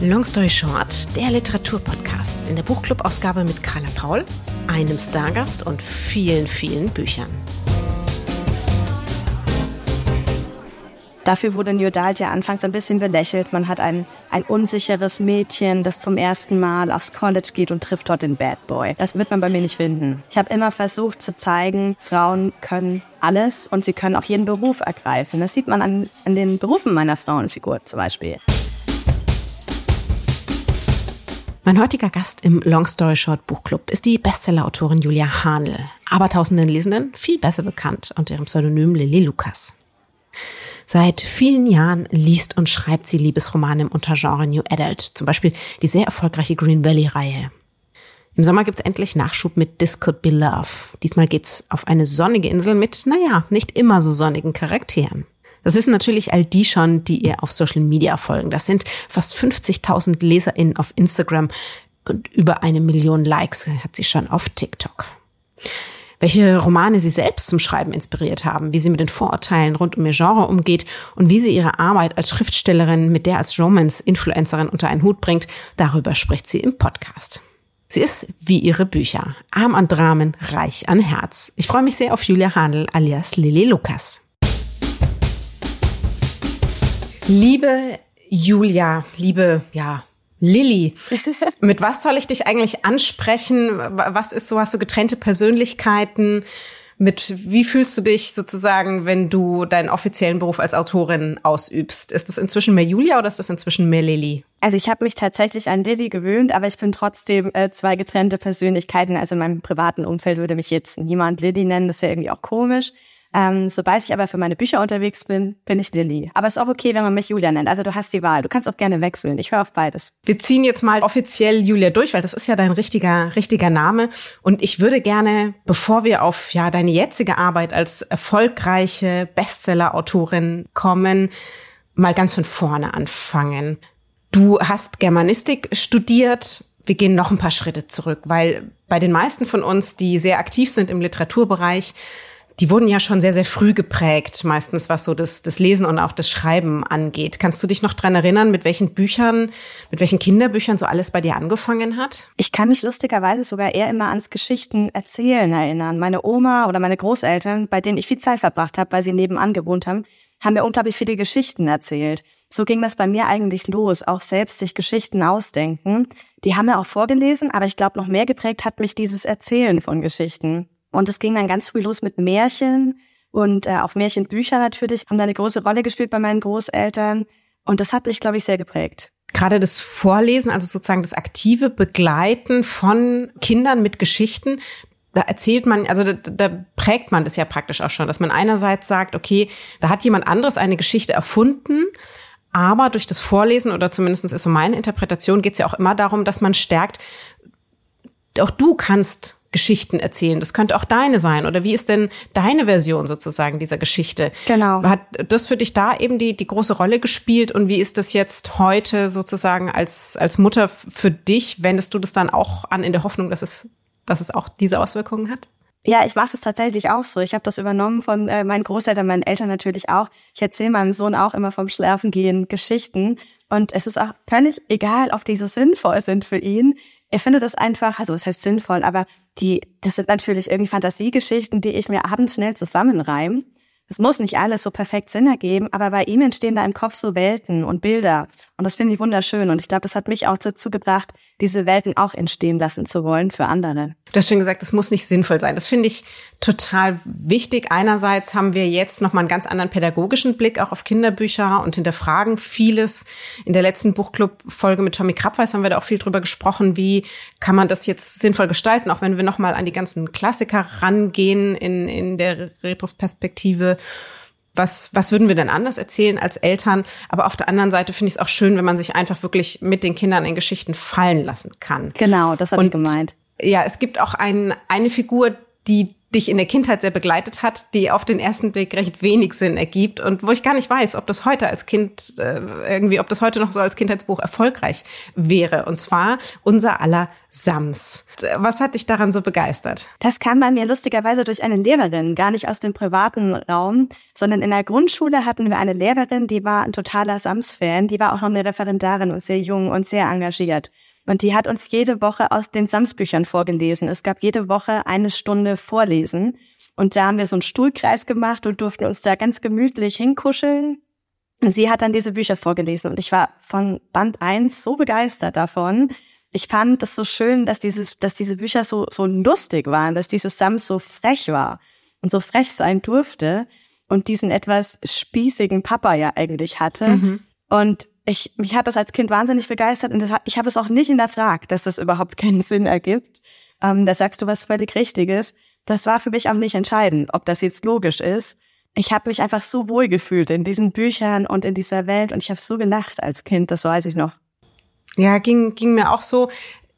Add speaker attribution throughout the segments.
Speaker 1: Long Story Short, der Literaturpodcast in der Buchclub-Ausgabe mit Carla Paul, einem Stargast und vielen, vielen Büchern.
Speaker 2: Dafür wurde New Adult ja anfangs ein bisschen belächelt. Man hat ein, ein unsicheres Mädchen, das zum ersten Mal aufs College geht und trifft dort den Bad Boy. Das wird man bei mir nicht finden. Ich habe immer versucht zu zeigen, Frauen können alles und sie können auch jeden Beruf ergreifen. Das sieht man an, an den Berufen meiner Frauenfigur zum Beispiel.
Speaker 1: Mein heutiger Gast im Long Story Short Buchclub ist die Bestsellerautorin Julia Hahnl, aber tausenden Lesenden viel besser bekannt unter ihrem Pseudonym Lily Lucas. Seit vielen Jahren liest und schreibt sie Liebesromane im Untergenre New Adult, zum Beispiel die sehr erfolgreiche Green Valley-Reihe. Im Sommer gibt's endlich Nachschub mit This Could Be Love. Diesmal geht's auf eine sonnige Insel mit, naja, nicht immer so sonnigen Charakteren. Das wissen natürlich all die schon, die ihr auf Social Media folgen. Das sind fast 50.000 LeserInnen auf Instagram und über eine Million Likes hat sie schon auf TikTok welche Romane sie selbst zum Schreiben inspiriert haben, wie sie mit den Vorurteilen rund um ihr Genre umgeht und wie sie ihre Arbeit als Schriftstellerin mit der als Romance-Influencerin unter einen Hut bringt, darüber spricht sie im Podcast. Sie ist wie ihre Bücher, arm an Dramen, reich an Herz. Ich freue mich sehr auf Julia Handel alias Lili Lukas. Liebe Julia, liebe, ja, Lilly, mit was soll ich dich eigentlich ansprechen? Was ist so? Hast du getrennte Persönlichkeiten? Mit wie fühlst du dich sozusagen, wenn du deinen offiziellen Beruf als Autorin ausübst? Ist das inzwischen mehr Julia oder ist das inzwischen mehr Lilly?
Speaker 2: Also ich habe mich tatsächlich an Lilly gewöhnt, aber ich bin trotzdem äh, zwei getrennte Persönlichkeiten. Also in meinem privaten Umfeld würde mich jetzt niemand Lilly nennen, das wäre irgendwie auch komisch. Ähm, sobald ich aber für meine Bücher unterwegs bin, bin ich Lilly. Aber es ist auch okay, wenn man mich Julia nennt. Also du hast die Wahl. Du kannst auch gerne wechseln. Ich höre auf beides.
Speaker 1: Wir ziehen jetzt mal offiziell Julia durch, weil das ist ja dein richtiger, richtiger Name. Und ich würde gerne, bevor wir auf ja deine jetzige Arbeit als erfolgreiche Bestseller-Autorin kommen, mal ganz von vorne anfangen. Du hast Germanistik studiert. Wir gehen noch ein paar Schritte zurück, weil bei den meisten von uns, die sehr aktiv sind im Literaturbereich, die wurden ja schon sehr, sehr früh geprägt, meistens was so das, das Lesen und auch das Schreiben angeht. Kannst du dich noch dran erinnern, mit welchen Büchern, mit welchen Kinderbüchern so alles bei dir angefangen hat?
Speaker 2: Ich kann mich lustigerweise sogar eher immer ans Geschichten erzählen erinnern. Meine Oma oder meine Großeltern, bei denen ich viel Zeit verbracht habe, weil sie nebenan gewohnt haben, haben mir unglaublich viele Geschichten erzählt. So ging das bei mir eigentlich los, auch selbst sich Geschichten ausdenken. Die haben mir auch vorgelesen, aber ich glaube, noch mehr geprägt hat mich dieses Erzählen von Geschichten. Und es ging dann ganz früh los mit Märchen und äh, auch Märchenbücher natürlich haben da eine große Rolle gespielt bei meinen Großeltern. Und das hat mich, glaube ich, sehr geprägt.
Speaker 1: Gerade das Vorlesen, also sozusagen das aktive Begleiten von Kindern mit Geschichten, da erzählt man, also da, da prägt man das ja praktisch auch schon, dass man einerseits sagt, okay, da hat jemand anderes eine Geschichte erfunden, aber durch das Vorlesen oder zumindest ist so meine Interpretation, geht es ja auch immer darum, dass man stärkt, auch du kannst Geschichten erzählen. Das könnte auch deine sein. Oder wie ist denn deine Version sozusagen dieser Geschichte?
Speaker 2: Genau.
Speaker 1: Hat das für dich da eben die, die große Rolle gespielt? Und wie ist das jetzt heute sozusagen als, als Mutter für dich? Wendest du das dann auch an in der Hoffnung, dass es, dass es auch diese Auswirkungen hat?
Speaker 2: Ja, ich mache das tatsächlich auch so. Ich habe das übernommen von äh, meinen Großeltern, meinen Eltern natürlich auch. Ich erzähle meinem Sohn auch immer vom Schlafengehen Geschichten. Und es ist auch völlig egal, ob die so sinnvoll sind für ihn er findet das einfach, also es heißt sinnvoll, aber die, das sind natürlich irgendwie Fantasiegeschichten, die ich mir abends schnell zusammenreime. Es muss nicht alles so perfekt Sinn ergeben, aber bei ihm entstehen da im Kopf so Welten und Bilder. Und das finde ich wunderschön. Und ich glaube, das hat mich auch dazu gebracht, diese Welten auch entstehen lassen zu wollen für andere.
Speaker 1: Du hast schon gesagt, es muss nicht sinnvoll sein. Das finde ich total wichtig. Einerseits haben wir jetzt nochmal einen ganz anderen pädagogischen Blick auch auf Kinderbücher und hinterfragen vieles. In der letzten Buchclub-Folge mit Tommy Krabweis haben wir da auch viel drüber gesprochen, wie kann man das jetzt sinnvoll gestalten, auch wenn wir nochmal an die ganzen Klassiker rangehen in, in der Retrospektive was, was würden wir denn anders erzählen als Eltern? Aber auf der anderen Seite finde ich es auch schön, wenn man sich einfach wirklich mit den Kindern in Geschichten fallen lassen kann.
Speaker 2: Genau, das habe ich gemeint.
Speaker 1: Ja, es gibt auch ein, eine Figur, die dich in der Kindheit sehr begleitet hat, die auf den ersten Blick recht wenig Sinn ergibt und wo ich gar nicht weiß, ob das heute als Kind äh, irgendwie, ob das heute noch so als Kindheitsbuch erfolgreich wäre. Und zwar unser aller Sams. Was hat dich daran so begeistert?
Speaker 2: Das kam bei mir lustigerweise durch eine Lehrerin, gar nicht aus dem privaten Raum, sondern in der Grundschule hatten wir eine Lehrerin, die war ein totaler Sams-Fan, die war auch noch eine Referendarin und sehr jung und sehr engagiert. Und die hat uns jede Woche aus den Samsbüchern vorgelesen. Es gab jede Woche eine Stunde Vorlesen. Und da haben wir so einen Stuhlkreis gemacht und durften uns da ganz gemütlich hinkuscheln. Und sie hat dann diese Bücher vorgelesen. Und ich war von Band 1 so begeistert davon. Ich fand das so schön, dass dieses, dass diese Bücher so, so lustig waren, dass dieses Sams so frech war und so frech sein durfte und diesen etwas spießigen Papa ja eigentlich hatte. Mhm. Und ich, mich hat das als Kind wahnsinnig begeistert und das, ich habe es auch nicht hinterfragt, dass das überhaupt keinen Sinn ergibt. Ähm, da sagst du was völlig Richtiges. Das war für mich auch nicht entscheidend, ob das jetzt logisch ist. Ich habe mich einfach so wohl gefühlt in diesen Büchern und in dieser Welt und ich habe so gelacht als Kind, das weiß ich noch.
Speaker 1: Ja, ging, ging mir auch so.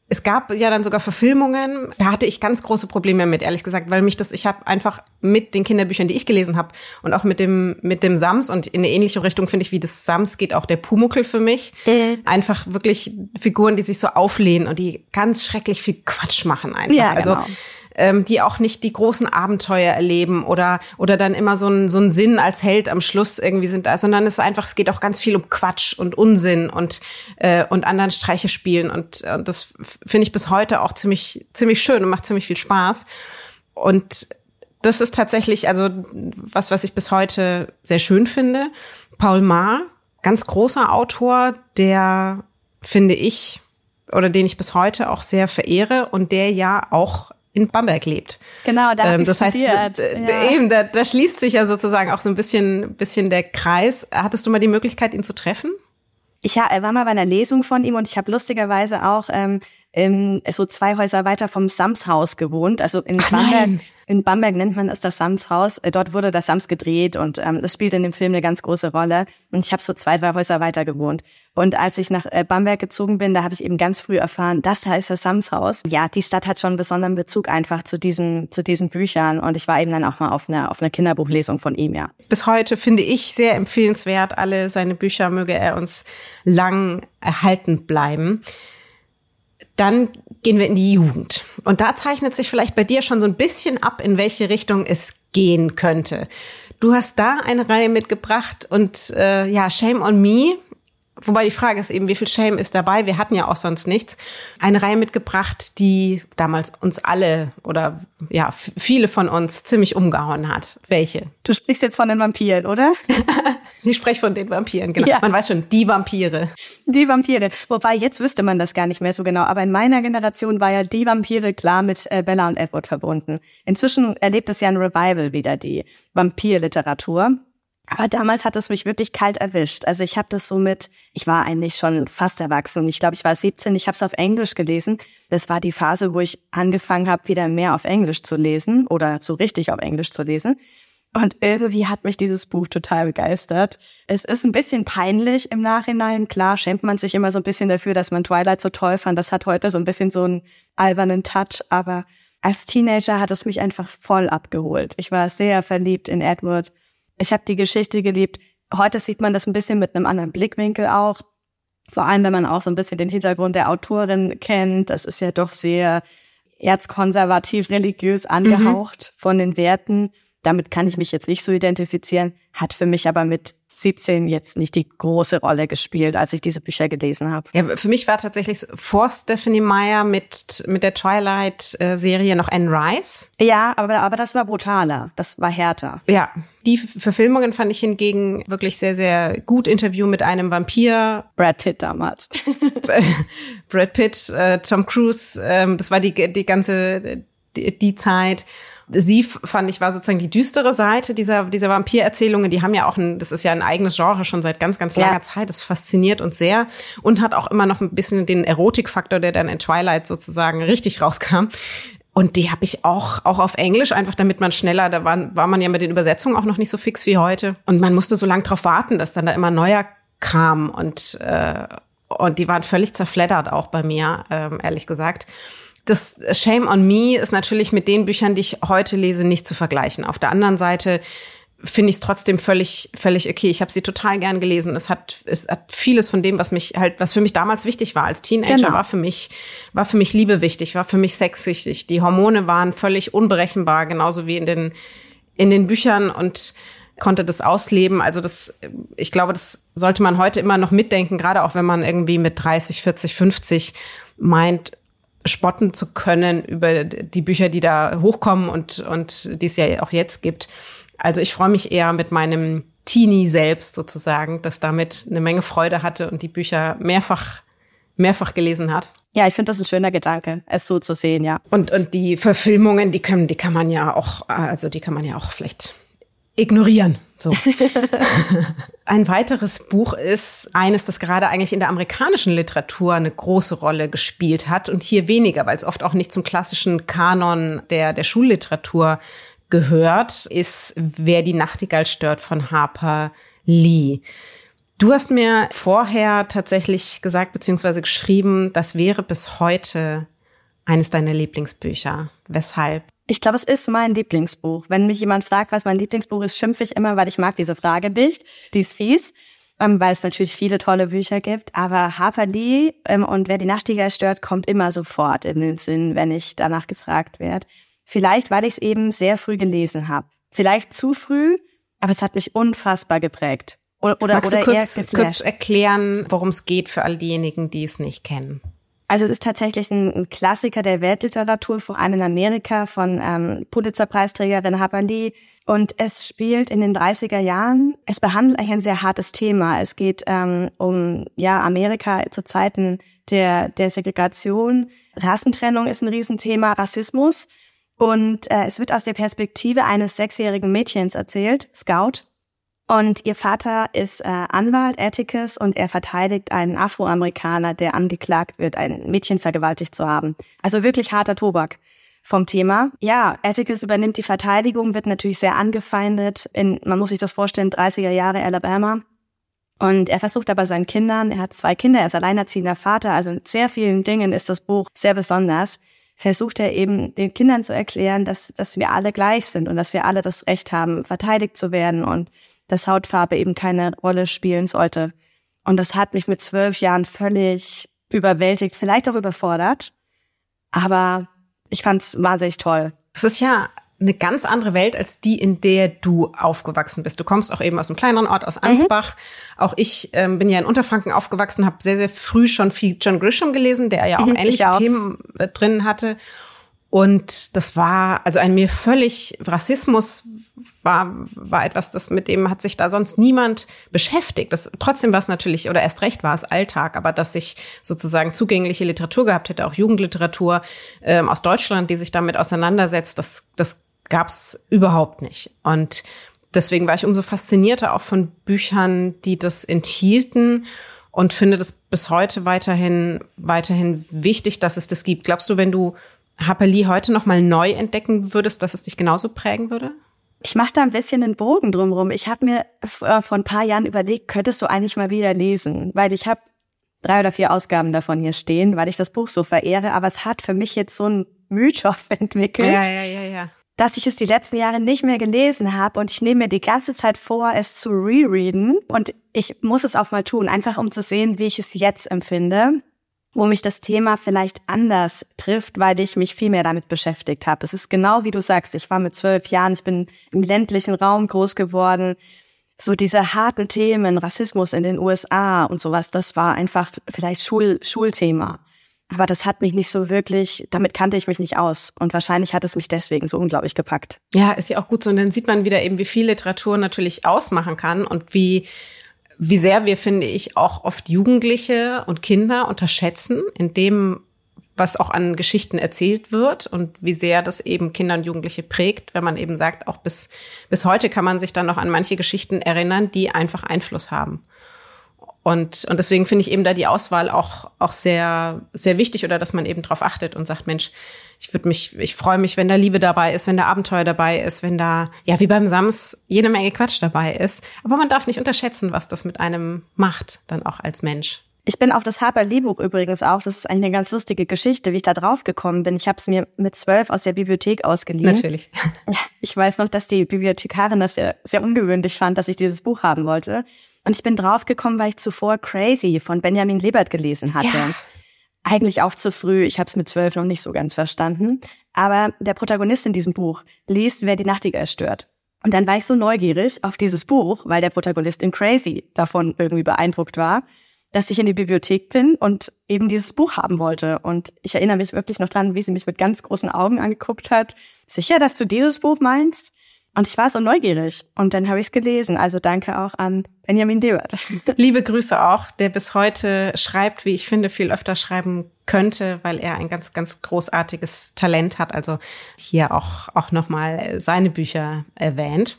Speaker 1: Es gab ja dann sogar Verfilmungen. Da hatte ich ganz große Probleme mit, ehrlich gesagt, weil mich das, ich habe einfach mit den Kinderbüchern, die ich gelesen habe und auch mit dem mit dem Sams und in eine ähnliche Richtung finde ich, wie das Sams geht auch der Pumuckel für mich. Äh. Einfach wirklich Figuren, die sich so auflehnen und die ganz schrecklich viel Quatsch machen einfach. Ja, also genau. Also ähm, die auch nicht die großen Abenteuer erleben oder, oder dann immer so ein, so ein Sinn als Held am Schluss irgendwie sind da, sondern es ist einfach, es geht auch ganz viel um Quatsch und Unsinn und, äh, und anderen Streiche spielen und, und das finde ich bis heute auch ziemlich, ziemlich schön und macht ziemlich viel Spaß. Und das ist tatsächlich, also was, was ich bis heute sehr schön finde. Paul Maar, ganz großer Autor, der finde ich oder den ich bis heute auch sehr verehre und der ja auch in Bamberg lebt.
Speaker 2: Genau, da ähm,
Speaker 1: das studiert. heißt, ja. eben, da, da schließt sich ja sozusagen auch so ein bisschen, bisschen der Kreis. Hattest du mal die Möglichkeit, ihn zu treffen?
Speaker 2: Ich war mal bei einer Lesung von ihm und ich habe lustigerweise auch ähm, ähm, so zwei Häuser weiter vom Samshaus gewohnt. Also in Ach, Bamberg, nein. in Bamberg nennt man es das Samshaus. Äh, dort wurde das Sams gedreht und ähm, das spielt in dem Film eine ganz große Rolle. Und ich habe so zwei, drei Häuser weiter gewohnt. Und als ich nach äh, Bamberg gezogen bin, da habe ich eben ganz früh erfahren, das heißt das Samshaus. Ja, die Stadt hat schon einen besonderen Bezug einfach zu diesen, zu diesen Büchern. Und ich war eben dann auch mal auf einer, auf einer Kinderbuchlesung von ihm, ja.
Speaker 1: Bis heute finde ich sehr empfehlenswert. Alle seine Bücher möge er uns lang erhalten bleiben. Dann gehen wir in die Jugend. Und da zeichnet sich vielleicht bei dir schon so ein bisschen ab, in welche Richtung es gehen könnte. Du hast da eine Reihe mitgebracht und äh, ja, Shame on Me Wobei die Frage ist eben, wie viel Shame ist dabei? Wir hatten ja auch sonst nichts. Eine Reihe mitgebracht, die damals uns alle oder ja, viele von uns ziemlich umgehauen hat. Welche?
Speaker 2: Du sprichst jetzt von den Vampiren, oder?
Speaker 1: ich spreche von den Vampiren, genau. Ja. Man weiß schon, die Vampire.
Speaker 2: Die Vampire. Wobei, jetzt wüsste man das gar nicht mehr so genau. Aber in meiner Generation war ja die Vampire klar mit äh, Bella und Edward verbunden. Inzwischen erlebt es ja ein Revival wieder, die Vampirliteratur. Aber damals hat es mich wirklich kalt erwischt. Also ich habe das so mit, ich war eigentlich schon fast erwachsen. Ich glaube, ich war 17, ich habe es auf Englisch gelesen. Das war die Phase, wo ich angefangen habe, wieder mehr auf Englisch zu lesen oder so richtig auf Englisch zu lesen. Und irgendwie hat mich dieses Buch total begeistert. Es ist ein bisschen peinlich im Nachhinein. Klar schämt man sich immer so ein bisschen dafür, dass man Twilight so toll fand. Das hat heute so ein bisschen so einen albernen Touch. Aber als Teenager hat es mich einfach voll abgeholt. Ich war sehr verliebt in Edward ich habe die Geschichte geliebt. Heute sieht man das ein bisschen mit einem anderen Blickwinkel auch. Vor allem, wenn man auch so ein bisschen den Hintergrund der Autorin kennt. Das ist ja doch sehr erzkonservativ, religiös angehaucht mhm. von den Werten. Damit kann ich mich jetzt nicht so identifizieren, hat für mich aber mit 17 jetzt nicht die große Rolle gespielt, als ich diese Bücher gelesen habe.
Speaker 1: Ja, für mich war tatsächlich vor Stephanie Meyer mit, mit der Twilight-Serie noch Anne Rice.
Speaker 2: Ja, aber, aber das war brutaler. Das war härter.
Speaker 1: Ja. Die Verfilmungen fand ich hingegen wirklich sehr, sehr gut. Interview mit einem Vampir.
Speaker 2: Brad Pitt damals.
Speaker 1: Brad Pitt, äh, Tom Cruise, ähm, das war die, die ganze, die, die Zeit sie fand ich war sozusagen die düstere Seite dieser dieser Vampirerzählungen. Die haben ja auch ein, das ist ja ein eigenes Genre schon seit ganz ganz langer ja. Zeit. Das fasziniert uns sehr und hat auch immer noch ein bisschen den Erotikfaktor, der dann in Twilight sozusagen richtig rauskam. Und die habe ich auch auch auf Englisch einfach, damit man schneller. Da war, war man ja mit den Übersetzungen auch noch nicht so fix wie heute und man musste so lang drauf warten, dass dann da immer neuer kam und äh, und die waren völlig zerfleddert auch bei mir, ähm, ehrlich gesagt. das Shame on Me ist natürlich mit den Büchern, die ich heute lese, nicht zu vergleichen. Auf der anderen Seite finde ich es trotzdem völlig, völlig okay. Ich habe sie total gern gelesen. Es hat, es hat vieles von dem, was mich halt, was für mich damals wichtig war als Teenager, genau. war für mich, war für mich Liebe wichtig, war für mich Sex wichtig. Die Hormone waren völlig unberechenbar, genauso wie in den, in den Büchern und konnte das ausleben. Also das, ich glaube, das sollte man heute immer noch mitdenken, gerade auch wenn man irgendwie mit 30, 40, 50 meint, spotten zu können über die Bücher, die da hochkommen und, und die es ja auch jetzt gibt. Also ich freue mich eher mit meinem Teenie selbst sozusagen, das damit eine Menge Freude hatte und die Bücher mehrfach, mehrfach gelesen hat.
Speaker 2: Ja, ich finde das ein schöner Gedanke, es so zu sehen, ja.
Speaker 1: Und, und die Verfilmungen, die können, die kann man ja auch, also die kann man ja auch vielleicht ignorieren. So. Ein weiteres Buch ist eines, das gerade eigentlich in der amerikanischen Literatur eine große Rolle gespielt hat und hier weniger, weil es oft auch nicht zum klassischen Kanon der, der Schulliteratur gehört, ist Wer die Nachtigall stört von Harper Lee. Du hast mir vorher tatsächlich gesagt bzw. geschrieben, das wäre bis heute eines deiner Lieblingsbücher. Weshalb?
Speaker 2: Ich glaube, es ist mein Lieblingsbuch. Wenn mich jemand fragt, was mein Lieblingsbuch ist, schimpfe ich immer, weil ich mag diese Frage nicht. Die ist fies, ähm, weil es natürlich viele tolle Bücher gibt. Aber Harper Lee ähm, und Wer die Nachtigall stört, kommt immer sofort in den Sinn, wenn ich danach gefragt werde. Vielleicht, weil ich es eben sehr früh gelesen habe. Vielleicht zu früh, aber es hat mich unfassbar geprägt.
Speaker 1: Oder, oder, Magst oder du kurz, kurz erklären, worum es geht für all diejenigen, die es nicht kennen?
Speaker 2: Also es ist tatsächlich ein, Klassiker der Weltliteratur, vor allem in Amerika von ähm, Pulitzer-Preisträgerin Harper Lee. Und es spielt in den 30er Jahren. Es behandelt eigentlich ein sehr hartes Thema. Es geht ähm, um ja Amerika zu Zeiten der, der Segregation. Rassentrennung ist ein Riesenthema, Rassismus. Und äh, es wird aus der Perspektive eines sechsjährigen Mädchens erzählt, Scout, und ihr Vater ist äh, Anwalt, Atticus, und er verteidigt einen Afroamerikaner, der angeklagt wird, ein Mädchen vergewaltigt zu haben. Also wirklich harter Tobak vom Thema. Ja, Atticus übernimmt die Verteidigung, wird natürlich sehr angefeindet. In, man muss sich das vorstellen, 30er Jahre Alabama. Und er versucht aber seinen Kindern, er hat zwei Kinder, er ist alleinerziehender Vater, also in sehr vielen Dingen ist das Buch sehr besonders versucht er eben den Kindern zu erklären, dass, dass wir alle gleich sind und dass wir alle das Recht haben, verteidigt zu werden und dass Hautfarbe eben keine Rolle spielen sollte. Und das hat mich mit zwölf Jahren völlig überwältigt, vielleicht auch überfordert. Aber ich fand es wahnsinnig toll.
Speaker 1: Es ist ja eine ganz andere Welt als die, in der du aufgewachsen bist. Du kommst auch eben aus einem kleineren Ort, aus Ansbach. Mhm. Auch ich ähm, bin ja in Unterfranken aufgewachsen, habe sehr, sehr früh schon viel John Grisham gelesen, der ja auch mhm, ähnliche auch. Themen äh, drin hatte. Und das war also ein mir völlig Rassismus war war etwas, das mit dem hat sich da sonst niemand beschäftigt. Das trotzdem war es natürlich oder erst recht war es Alltag, aber dass ich sozusagen zugängliche Literatur gehabt hätte, auch Jugendliteratur ähm, aus Deutschland, die sich damit auseinandersetzt, das das gab es überhaupt nicht. Und deswegen war ich umso faszinierter auch von Büchern, die das enthielten und finde das bis heute weiterhin, weiterhin wichtig, dass es das gibt. Glaubst du, wenn du Harper Lee heute noch mal neu entdecken würdest, dass es dich genauso prägen würde?
Speaker 2: Ich mache da ein bisschen einen Bogen drumherum. Ich habe mir äh, vor ein paar Jahren überlegt, könntest du eigentlich mal wieder lesen, weil ich habe drei oder vier Ausgaben davon hier stehen, weil ich das Buch so verehre, aber es hat für mich jetzt so einen Mythos entwickelt.
Speaker 1: Ja, ja, ja, ja
Speaker 2: dass ich es die letzten Jahre nicht mehr gelesen habe und ich nehme mir die ganze Zeit vor, es zu rereaden und ich muss es auch mal tun, einfach um zu sehen, wie ich es jetzt empfinde, wo mich das Thema vielleicht anders trifft, weil ich mich viel mehr damit beschäftigt habe. Es ist genau wie du sagst, ich war mit zwölf Jahren, ich bin im ländlichen Raum groß geworden. So diese harten Themen, Rassismus in den USA und sowas, das war einfach vielleicht Schul Schulthema. Aber das hat mich nicht so wirklich, damit kannte ich mich nicht aus. Und wahrscheinlich hat es mich deswegen so unglaublich gepackt.
Speaker 1: Ja, ist ja auch gut so. Und dann sieht man wieder eben, wie viel Literatur natürlich ausmachen kann und wie, wie sehr wir, finde ich, auch oft Jugendliche und Kinder unterschätzen in dem, was auch an Geschichten erzählt wird und wie sehr das eben Kinder und Jugendliche prägt, wenn man eben sagt, auch bis, bis heute kann man sich dann noch an manche Geschichten erinnern, die einfach Einfluss haben. Und, und deswegen finde ich eben da die Auswahl auch, auch sehr, sehr wichtig oder dass man eben drauf achtet und sagt, Mensch, ich würde mich, ich freue mich, wenn da Liebe dabei ist, wenn da Abenteuer dabei ist, wenn da, ja, wie beim Sams, jede Menge Quatsch dabei ist. Aber man darf nicht unterschätzen, was das mit einem macht, dann auch als Mensch.
Speaker 2: Ich bin auf das Harper Lee Buch übrigens auch. Das ist eigentlich eine ganz lustige Geschichte, wie ich da drauf gekommen bin. Ich habe es mir mit zwölf aus der Bibliothek ausgeliehen.
Speaker 1: Natürlich.
Speaker 2: Ich weiß noch, dass die Bibliothekarin das sehr, sehr ungewöhnlich fand, dass ich dieses Buch haben wollte. Und ich bin drauf gekommen, weil ich zuvor Crazy von Benjamin Lebert gelesen hatte. Ja. Eigentlich auch zu früh. Ich habe es mit zwölf noch nicht so ganz verstanden. Aber der Protagonist in diesem Buch liest, wer die Nachtigall stört. Und dann war ich so neugierig auf dieses Buch, weil der Protagonist in Crazy davon irgendwie beeindruckt war dass ich in die Bibliothek bin und eben dieses Buch haben wollte. Und ich erinnere mich wirklich noch dran, wie sie mich mit ganz großen Augen angeguckt hat. Sicher, dass du dieses Buch meinst? Und ich war so neugierig und dann habe ich es gelesen. Also danke auch an Benjamin Debert.
Speaker 1: Liebe Grüße auch, der bis heute schreibt, wie ich finde, viel öfter schreiben könnte, weil er ein ganz, ganz großartiges Talent hat. Also hier auch, auch nochmal seine Bücher erwähnt.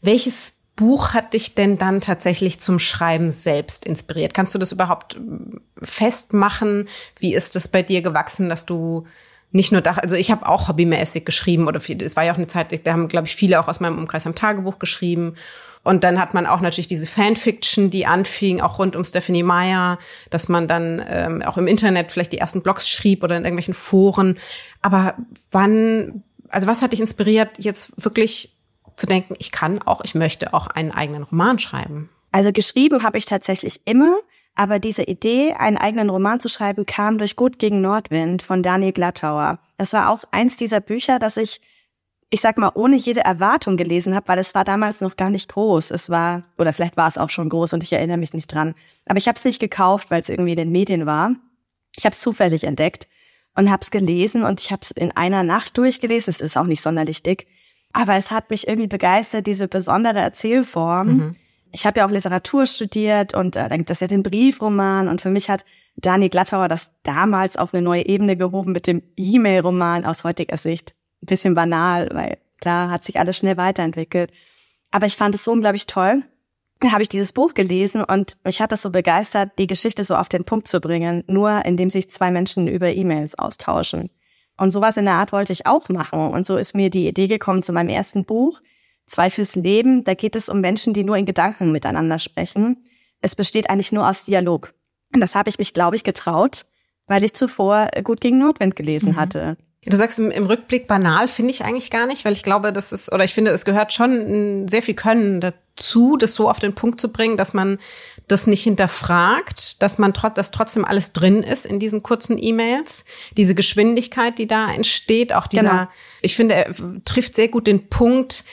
Speaker 1: Welches Buch hat dich denn dann tatsächlich zum Schreiben selbst inspiriert? Kannst du das überhaupt ähm, festmachen? Wie ist das bei dir gewachsen, dass du nicht nur da, also ich habe auch hobbymäßig geschrieben oder es war ja auch eine Zeit, da haben glaube ich viele auch aus meinem Umkreis am Tagebuch geschrieben und dann hat man auch natürlich diese Fanfiction, die anfing, auch rund um Stephanie Meyer, dass man dann ähm, auch im Internet vielleicht die ersten Blogs schrieb oder in irgendwelchen Foren. Aber wann, also was hat dich inspiriert, jetzt wirklich zu denken, ich kann auch, ich möchte auch einen eigenen Roman schreiben?
Speaker 2: Also geschrieben habe ich tatsächlich immer, aber diese Idee, einen eigenen Roman zu schreiben, kam durch Gut gegen Nordwind von Daniel Glattauer. Das war auch eins dieser Bücher, das ich, ich sag mal, ohne jede Erwartung gelesen habe, weil es war damals noch gar nicht groß. Es war, oder vielleicht war es auch schon groß und ich erinnere mich nicht dran. Aber ich habe es nicht gekauft, weil es irgendwie in den Medien war. Ich habe es zufällig entdeckt und habe es gelesen und ich habe es in einer Nacht durchgelesen. Es ist auch nicht sonderlich dick. Aber es hat mich irgendwie begeistert, diese besondere Erzählform. Mhm. Ich habe ja auch Literatur studiert und äh, dann gibt es ja den Briefroman und für mich hat Dani Glattauer das damals auf eine neue Ebene gehoben mit dem E-Mail-Roman aus heutiger Sicht. Ein bisschen banal, weil klar hat sich alles schnell weiterentwickelt. Aber ich fand es so unglaublich toll. Dann habe ich dieses Buch gelesen und mich hat das so begeistert, die Geschichte so auf den Punkt zu bringen, nur indem sich zwei Menschen über E-Mails austauschen. Und sowas in der Art wollte ich auch machen. Und so ist mir die Idee gekommen zu meinem ersten Buch, Zwei fürs Leben. Da geht es um Menschen, die nur in Gedanken miteinander sprechen. Es besteht eigentlich nur aus Dialog. Und das habe ich mich, glaube ich, getraut, weil ich zuvor gut gegen Notwind gelesen mhm. hatte.
Speaker 1: Du sagst im, im Rückblick banal finde ich eigentlich gar nicht, weil ich glaube, das ist, oder ich finde, es gehört schon sehr viel Können dazu, das so auf den Punkt zu bringen, dass man das nicht hinterfragt, dass man trotz, dass trotzdem alles drin ist in diesen kurzen E-Mails, diese Geschwindigkeit, die da entsteht, auch dieser, genau. ich finde, er trifft sehr gut den Punkt,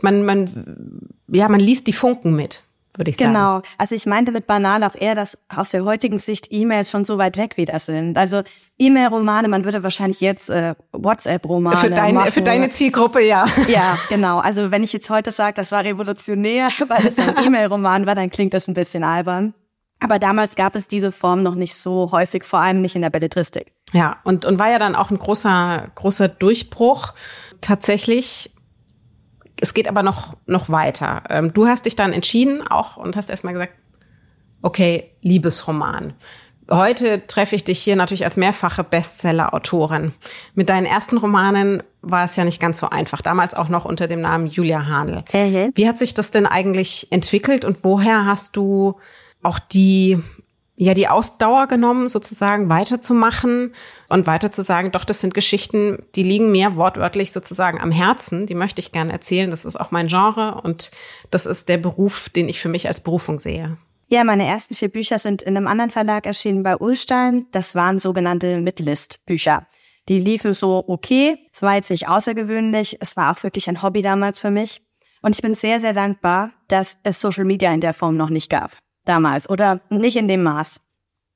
Speaker 1: man, man, ja, man liest die Funken mit würde ich
Speaker 2: sagen.
Speaker 1: Genau.
Speaker 2: Also ich meinte mit banal auch eher, dass aus der heutigen Sicht E-Mails schon so weit weg wieder sind. Also E-Mail-Romane, man würde wahrscheinlich jetzt äh, WhatsApp-Romane
Speaker 1: für, dein,
Speaker 2: machen.
Speaker 1: für deine Zielgruppe, ja.
Speaker 2: Ja, genau. Also wenn ich jetzt heute sage, das war revolutionär, weil es ein E-Mail-Roman war, dann klingt das ein bisschen albern. Aber damals gab es diese Form noch nicht so häufig, vor allem nicht in der Belletristik.
Speaker 1: Ja, und, und war ja dann auch ein großer, großer Durchbruch. Tatsächlich es geht aber noch, noch weiter. Ähm, du hast dich dann entschieden auch und hast erstmal gesagt, okay, Liebesroman. Heute treffe ich dich hier natürlich als mehrfache Bestseller-Autorin. Mit deinen ersten Romanen war es ja nicht ganz so einfach. Damals auch noch unter dem Namen Julia Hanel. Mhm. Wie hat sich das denn eigentlich entwickelt und woher hast du auch die ja die Ausdauer genommen, sozusagen weiterzumachen und weiter zu sagen, doch, das sind Geschichten, die liegen mir wortwörtlich sozusagen am Herzen, die möchte ich gerne erzählen, das ist auch mein Genre und das ist der Beruf, den ich für mich als Berufung sehe.
Speaker 2: Ja, meine ersten vier Bücher sind in einem anderen Verlag erschienen bei Ulstein. Das waren sogenannte Midlist-Bücher. Die liefen so okay. Es war jetzt nicht außergewöhnlich. Es war auch wirklich ein Hobby damals für mich. Und ich bin sehr, sehr dankbar, dass es Social Media in der Form noch nicht gab damals oder nicht in dem Maß,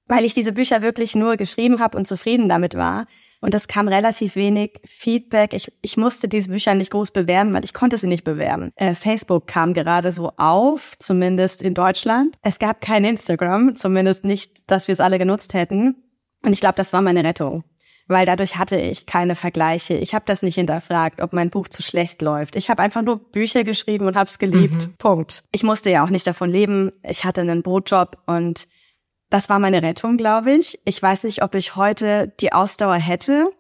Speaker 2: weil ich diese Bücher wirklich nur geschrieben habe und zufrieden damit war. Und es kam relativ wenig Feedback. Ich, ich musste diese Bücher nicht groß bewerben, weil ich konnte sie nicht bewerben. Äh, Facebook kam gerade so auf, zumindest in Deutschland. Es gab kein Instagram, zumindest nicht, dass wir es alle genutzt hätten. Und ich glaube, das war meine Rettung weil dadurch hatte ich keine Vergleiche. Ich habe das nicht hinterfragt, ob mein Buch zu schlecht läuft. Ich habe einfach nur Bücher geschrieben und habe es geliebt. Mhm. Punkt. Ich musste ja auch nicht davon leben. Ich hatte einen Brotjob und das war meine Rettung, glaube ich. Ich weiß nicht, ob ich heute die Ausdauer hätte,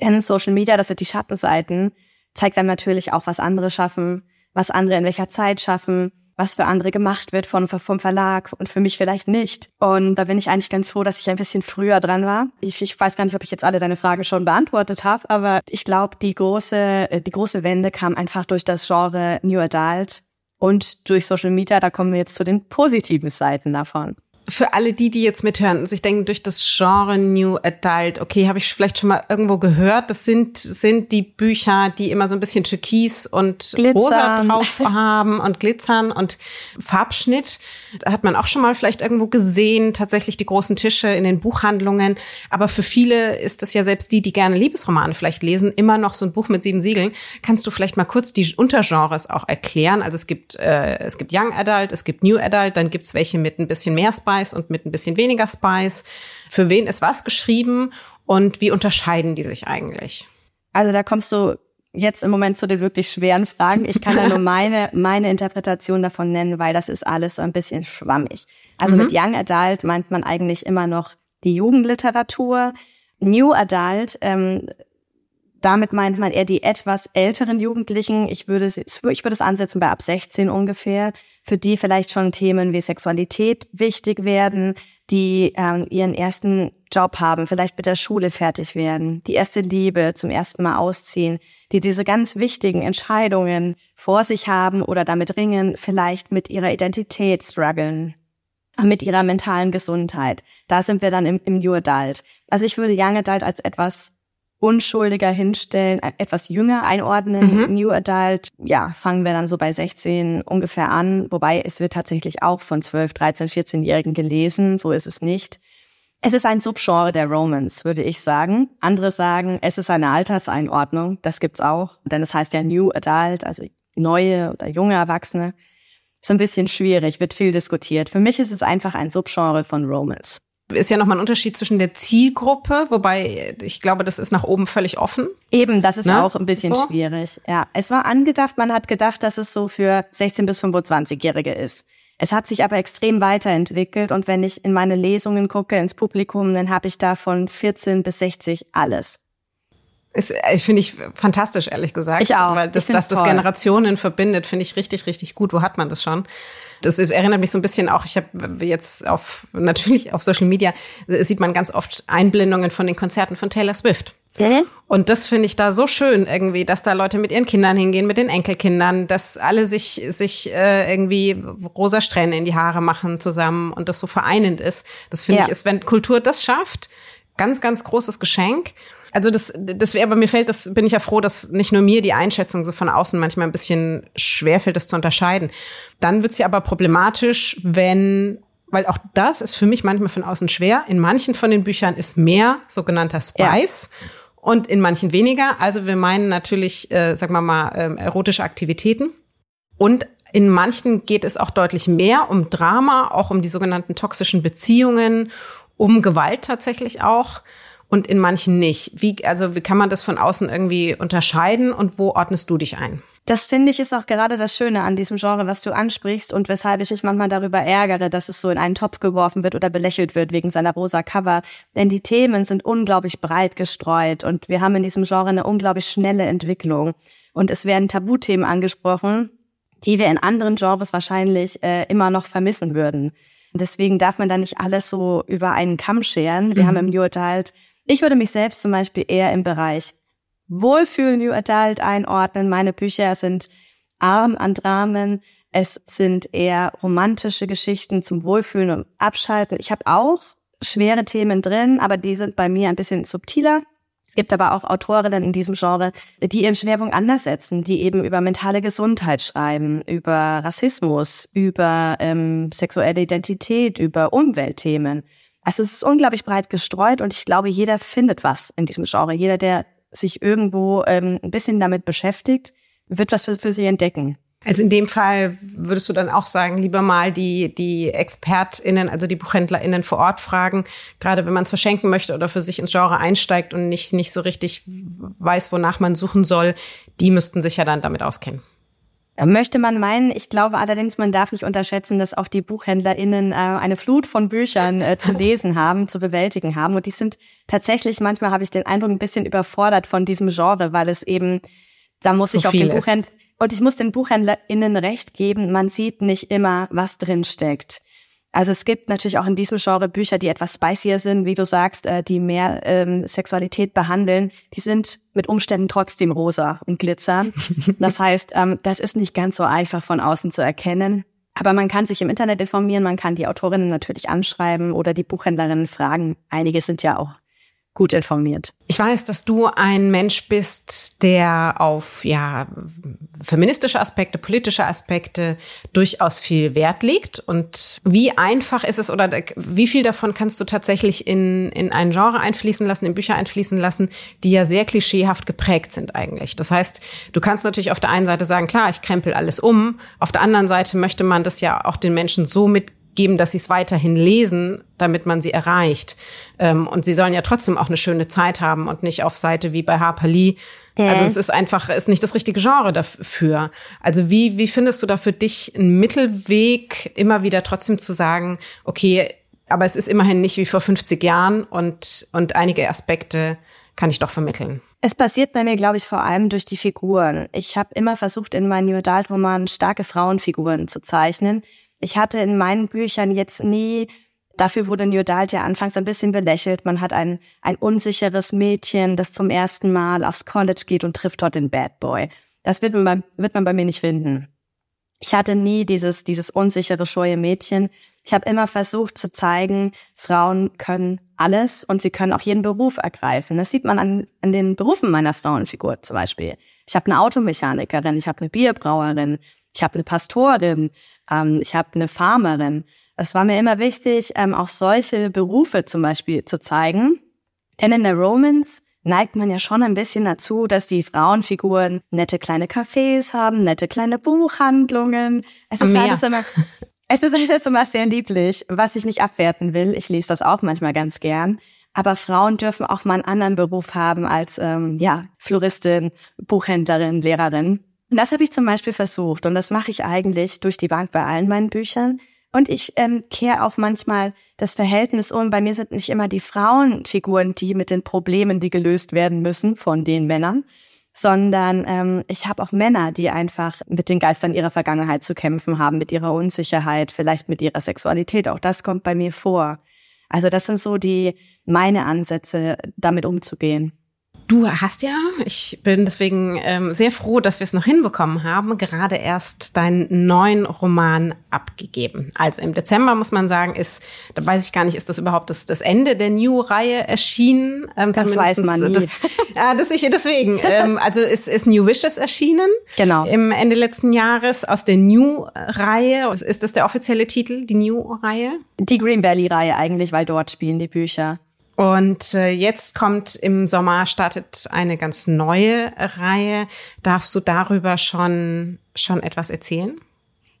Speaker 2: denn Social Media, das sind die Schattenseiten, zeigt dann natürlich auch, was andere schaffen, was andere in welcher Zeit schaffen. Was für andere gemacht wird von, vom Verlag und für mich vielleicht nicht. Und da bin ich eigentlich ganz froh, dass ich ein bisschen früher dran war. Ich, ich weiß gar nicht, ob ich jetzt alle deine Fragen schon beantwortet habe, aber ich glaube, die große, die große Wende kam einfach durch das Genre New Adult und durch Social Media. Da kommen wir jetzt zu den positiven Seiten davon
Speaker 1: für alle die, die jetzt mithören und sich denken, durch das Genre New Adult, okay, habe ich vielleicht schon mal irgendwo gehört, das sind, sind die Bücher, die immer so ein bisschen Türkis und glitzern. rosa drauf haben und glitzern und Farbschnitt. Da hat man auch schon mal vielleicht irgendwo gesehen, tatsächlich die großen Tische in den Buchhandlungen. Aber für viele ist das ja selbst die, die gerne Liebesromane vielleicht lesen, immer noch so ein Buch mit sieben Siegeln. Kannst du vielleicht mal kurz die Untergenres auch erklären? Also es gibt, äh, es gibt Young Adult, es gibt New Adult, dann gibt's welche mit ein bisschen mehr Spice Spice und mit ein bisschen weniger Spice? Für wen ist was geschrieben und wie unterscheiden die sich eigentlich?
Speaker 2: Also da kommst du jetzt im Moment zu den wirklich schweren Fragen. Ich kann da nur meine, meine Interpretation davon nennen, weil das ist alles so ein bisschen schwammig. Also mhm. mit Young Adult meint man eigentlich immer noch die Jugendliteratur. New Adult ähm, damit meint man eher die etwas älteren Jugendlichen. Ich würde, es, ich würde es ansetzen bei ab 16 ungefähr, für die vielleicht schon Themen wie Sexualität wichtig werden, die ähm, ihren ersten Job haben, vielleicht mit der Schule fertig werden, die erste Liebe zum ersten Mal ausziehen, die diese ganz wichtigen Entscheidungen vor sich haben oder damit ringen, vielleicht mit ihrer Identität strugglen mit ihrer mentalen Gesundheit. Da sind wir dann im, im New Adult. Also ich würde Young Adult als etwas unschuldiger hinstellen, äh, etwas jünger einordnen. Mhm. New Adult, ja, fangen wir dann so bei 16 ungefähr an, wobei es wird tatsächlich auch von 12, 13, 14-Jährigen gelesen, so ist es nicht. Es ist ein Subgenre der Romance, würde ich sagen. Andere sagen, es ist eine Alterseinordnung, das gibt's auch, denn es heißt ja New Adult, also neue oder junge Erwachsene. Ist ein bisschen schwierig, wird viel diskutiert. Für mich ist es einfach ein Subgenre von Romance
Speaker 1: ist ja nochmal ein Unterschied zwischen der Zielgruppe, wobei ich glaube, das ist nach oben völlig offen.
Speaker 2: Eben, das ist ne? auch ein bisschen so? schwierig. Ja, es war angedacht, man hat gedacht, dass es so für 16 bis 25-Jährige ist. Es hat sich aber extrem weiterentwickelt und wenn ich in meine Lesungen gucke, ins Publikum, dann habe ich da von 14 bis 60 alles.
Speaker 1: Ist, ich finde ich fantastisch, ehrlich gesagt.
Speaker 2: Ich auch.
Speaker 1: Weil das, dass das Generationen verbindet, finde ich richtig, richtig gut. Wo hat man das schon? Das erinnert mich so ein bisschen auch, ich habe jetzt auf, natürlich auf Social Media, sieht man ganz oft Einblendungen von den Konzerten von Taylor Swift. Mhm. Und das finde ich da so schön irgendwie, dass da Leute mit ihren Kindern hingehen, mit den Enkelkindern, dass alle sich sich äh, irgendwie rosa Strähne in die Haare machen zusammen und das so vereinend ist. Das finde ja. ich ist, wenn Kultur das schafft, ganz ganz großes Geschenk. Also das, das wäre, aber mir fällt, das bin ich ja froh, dass nicht nur mir die Einschätzung so von außen manchmal ein bisschen schwerfällt, das zu unterscheiden. Dann wird sie aber problematisch, wenn weil auch das ist für mich manchmal von außen schwer. In manchen von den Büchern ist mehr sogenannter Spice ja. und in manchen weniger. Also wir meinen natürlich, äh, sagen wir mal, ähm, erotische Aktivitäten. Und in manchen geht es auch deutlich mehr um Drama, auch um die sogenannten toxischen Beziehungen, um Gewalt tatsächlich auch und in manchen nicht. Wie, also wie kann man das von außen irgendwie unterscheiden und wo ordnest du dich ein?
Speaker 2: Das finde ich ist auch gerade das Schöne an diesem Genre, was du ansprichst und weshalb ich mich manchmal darüber ärgere, dass es so in einen Topf geworfen wird oder belächelt wird wegen seiner rosa Cover. Denn die Themen sind unglaublich breit gestreut und wir haben in diesem Genre eine unglaublich schnelle Entwicklung. Und es werden Tabuthemen angesprochen, die wir in anderen Genres wahrscheinlich äh, immer noch vermissen würden. Deswegen darf man da nicht alles so über einen Kamm scheren. Wir mhm. haben im New Adult ich würde mich selbst zum Beispiel eher im Bereich Wohlfühl New Adult einordnen. Meine Bücher sind arm an Dramen. Es sind eher romantische Geschichten zum Wohlfühlen und Abschalten. Ich habe auch schwere Themen drin, aber die sind bei mir ein bisschen subtiler. Es gibt aber auch Autorinnen in diesem Genre, die ihren Schwerpunkt anders setzen, die eben über mentale Gesundheit schreiben, über Rassismus, über ähm, sexuelle Identität, über Umweltthemen. Also es ist unglaublich breit gestreut und ich glaube, jeder findet was in diesem Genre. Jeder, der sich irgendwo ähm, ein bisschen damit beschäftigt, wird was für, für sich entdecken.
Speaker 1: Also in dem Fall würdest du dann auch sagen, lieber mal die, die ExpertInnen, also die BuchhändlerInnen vor Ort fragen, gerade wenn man es verschenken möchte oder für sich ins Genre einsteigt und nicht, nicht so richtig weiß, wonach man suchen soll, die müssten sich ja dann damit auskennen.
Speaker 2: Möchte man meinen, ich glaube allerdings, man darf nicht unterschätzen, dass auch die BuchhändlerInnen äh, eine Flut von Büchern äh, zu lesen haben, zu bewältigen haben. Und die sind tatsächlich, manchmal habe ich den Eindruck, ein bisschen überfordert von diesem Genre, weil es eben, da muss so ich auf den Buchhändler, Und ich muss den BuchhändlerInnen recht geben, man sieht nicht immer, was drin steckt. Also es gibt natürlich auch in diesem Genre Bücher, die etwas spicier sind, wie du sagst, äh, die mehr ähm, Sexualität behandeln. Die sind mit Umständen trotzdem rosa und glitzern. Das heißt, ähm, das ist nicht ganz so einfach von außen zu erkennen. Aber man kann sich im Internet informieren, man kann die Autorinnen natürlich anschreiben oder die Buchhändlerinnen fragen. Einige sind ja auch gut informiert.
Speaker 1: Ich weiß, dass du ein Mensch bist, der auf ja feministische Aspekte, politische Aspekte durchaus viel Wert legt. Und wie einfach ist es oder wie viel davon kannst du tatsächlich in, in ein Genre einfließen lassen, in Bücher einfließen lassen, die ja sehr klischeehaft geprägt sind eigentlich. Das heißt, du kannst natürlich auf der einen Seite sagen, klar, ich krempel alles um. Auf der anderen Seite möchte man das ja auch den Menschen so mit geben, dass sie es weiterhin lesen, damit man sie erreicht. Ähm, und sie sollen ja trotzdem auch eine schöne Zeit haben und nicht auf Seite wie bei Harper Lee. Ja. Also es ist einfach, ist nicht das richtige Genre dafür. Also wie, wie findest du da für dich einen Mittelweg, immer wieder trotzdem zu sagen, okay, aber es ist immerhin nicht wie vor 50 Jahren und, und einige Aspekte kann ich doch vermitteln.
Speaker 2: Es passiert bei mir, glaube ich, vor allem durch die Figuren. Ich habe immer versucht, in meinen New Adult-Romanen starke Frauenfiguren zu zeichnen ich hatte in meinen Büchern jetzt nie, dafür wurde New Adult ja anfangs ein bisschen belächelt. Man hat ein, ein unsicheres Mädchen, das zum ersten Mal aufs College geht und trifft dort den Bad Boy. Das wird man bei, wird man bei mir nicht finden. Ich hatte nie dieses, dieses unsichere, scheue Mädchen. Ich habe immer versucht zu zeigen, Frauen können alles und sie können auch jeden Beruf ergreifen. Das sieht man an, an den Berufen meiner Frauenfigur zum Beispiel. Ich habe eine Automechanikerin, ich habe eine Bierbrauerin, ich habe eine Pastorin, ähm, ich habe eine Farmerin. Es war mir immer wichtig, ähm, auch solche Berufe zum Beispiel zu zeigen. Denn in der Romance neigt man ja schon ein bisschen dazu, dass die Frauenfiguren nette kleine Cafés haben, nette kleine Buchhandlungen. Es ist alles immer, es ist alles immer sehr lieblich, was ich nicht abwerten will. Ich lese das auch manchmal ganz gern. Aber Frauen dürfen auch mal einen anderen Beruf haben als ähm, ja Floristin, Buchhändlerin, Lehrerin. Und das habe ich zum Beispiel versucht und das mache ich eigentlich durch die Bank bei allen meinen Büchern. Und ich ähm, kehre auch manchmal das Verhältnis um. Bei mir sind nicht immer die Frauenfiguren, die mit den Problemen, die gelöst werden müssen von den Männern, sondern ähm, ich habe auch Männer, die einfach mit den Geistern ihrer Vergangenheit zu kämpfen haben, mit ihrer Unsicherheit, vielleicht mit ihrer Sexualität. Auch das kommt bei mir vor. Also das sind so die meine Ansätze, damit umzugehen.
Speaker 1: Du hast ja, ich bin deswegen ähm, sehr froh, dass wir es noch hinbekommen haben, gerade erst deinen neuen Roman abgegeben. Also im Dezember muss man sagen, ist, da weiß ich gar nicht, ist das überhaupt das, das Ende der New-Reihe erschienen?
Speaker 2: Ähm, das weiß man nie.
Speaker 1: Das, ja, das ich, deswegen. ähm, also ist, ist New Wishes erschienen.
Speaker 2: Genau.
Speaker 1: Im Ende letzten Jahres aus der New-Reihe. Ist das der offizielle Titel, die New-Reihe?
Speaker 2: Die Green Valley-Reihe eigentlich, weil dort spielen die Bücher.
Speaker 1: Und äh, jetzt kommt im Sommer startet eine ganz neue Reihe. Darfst du darüber schon schon etwas erzählen?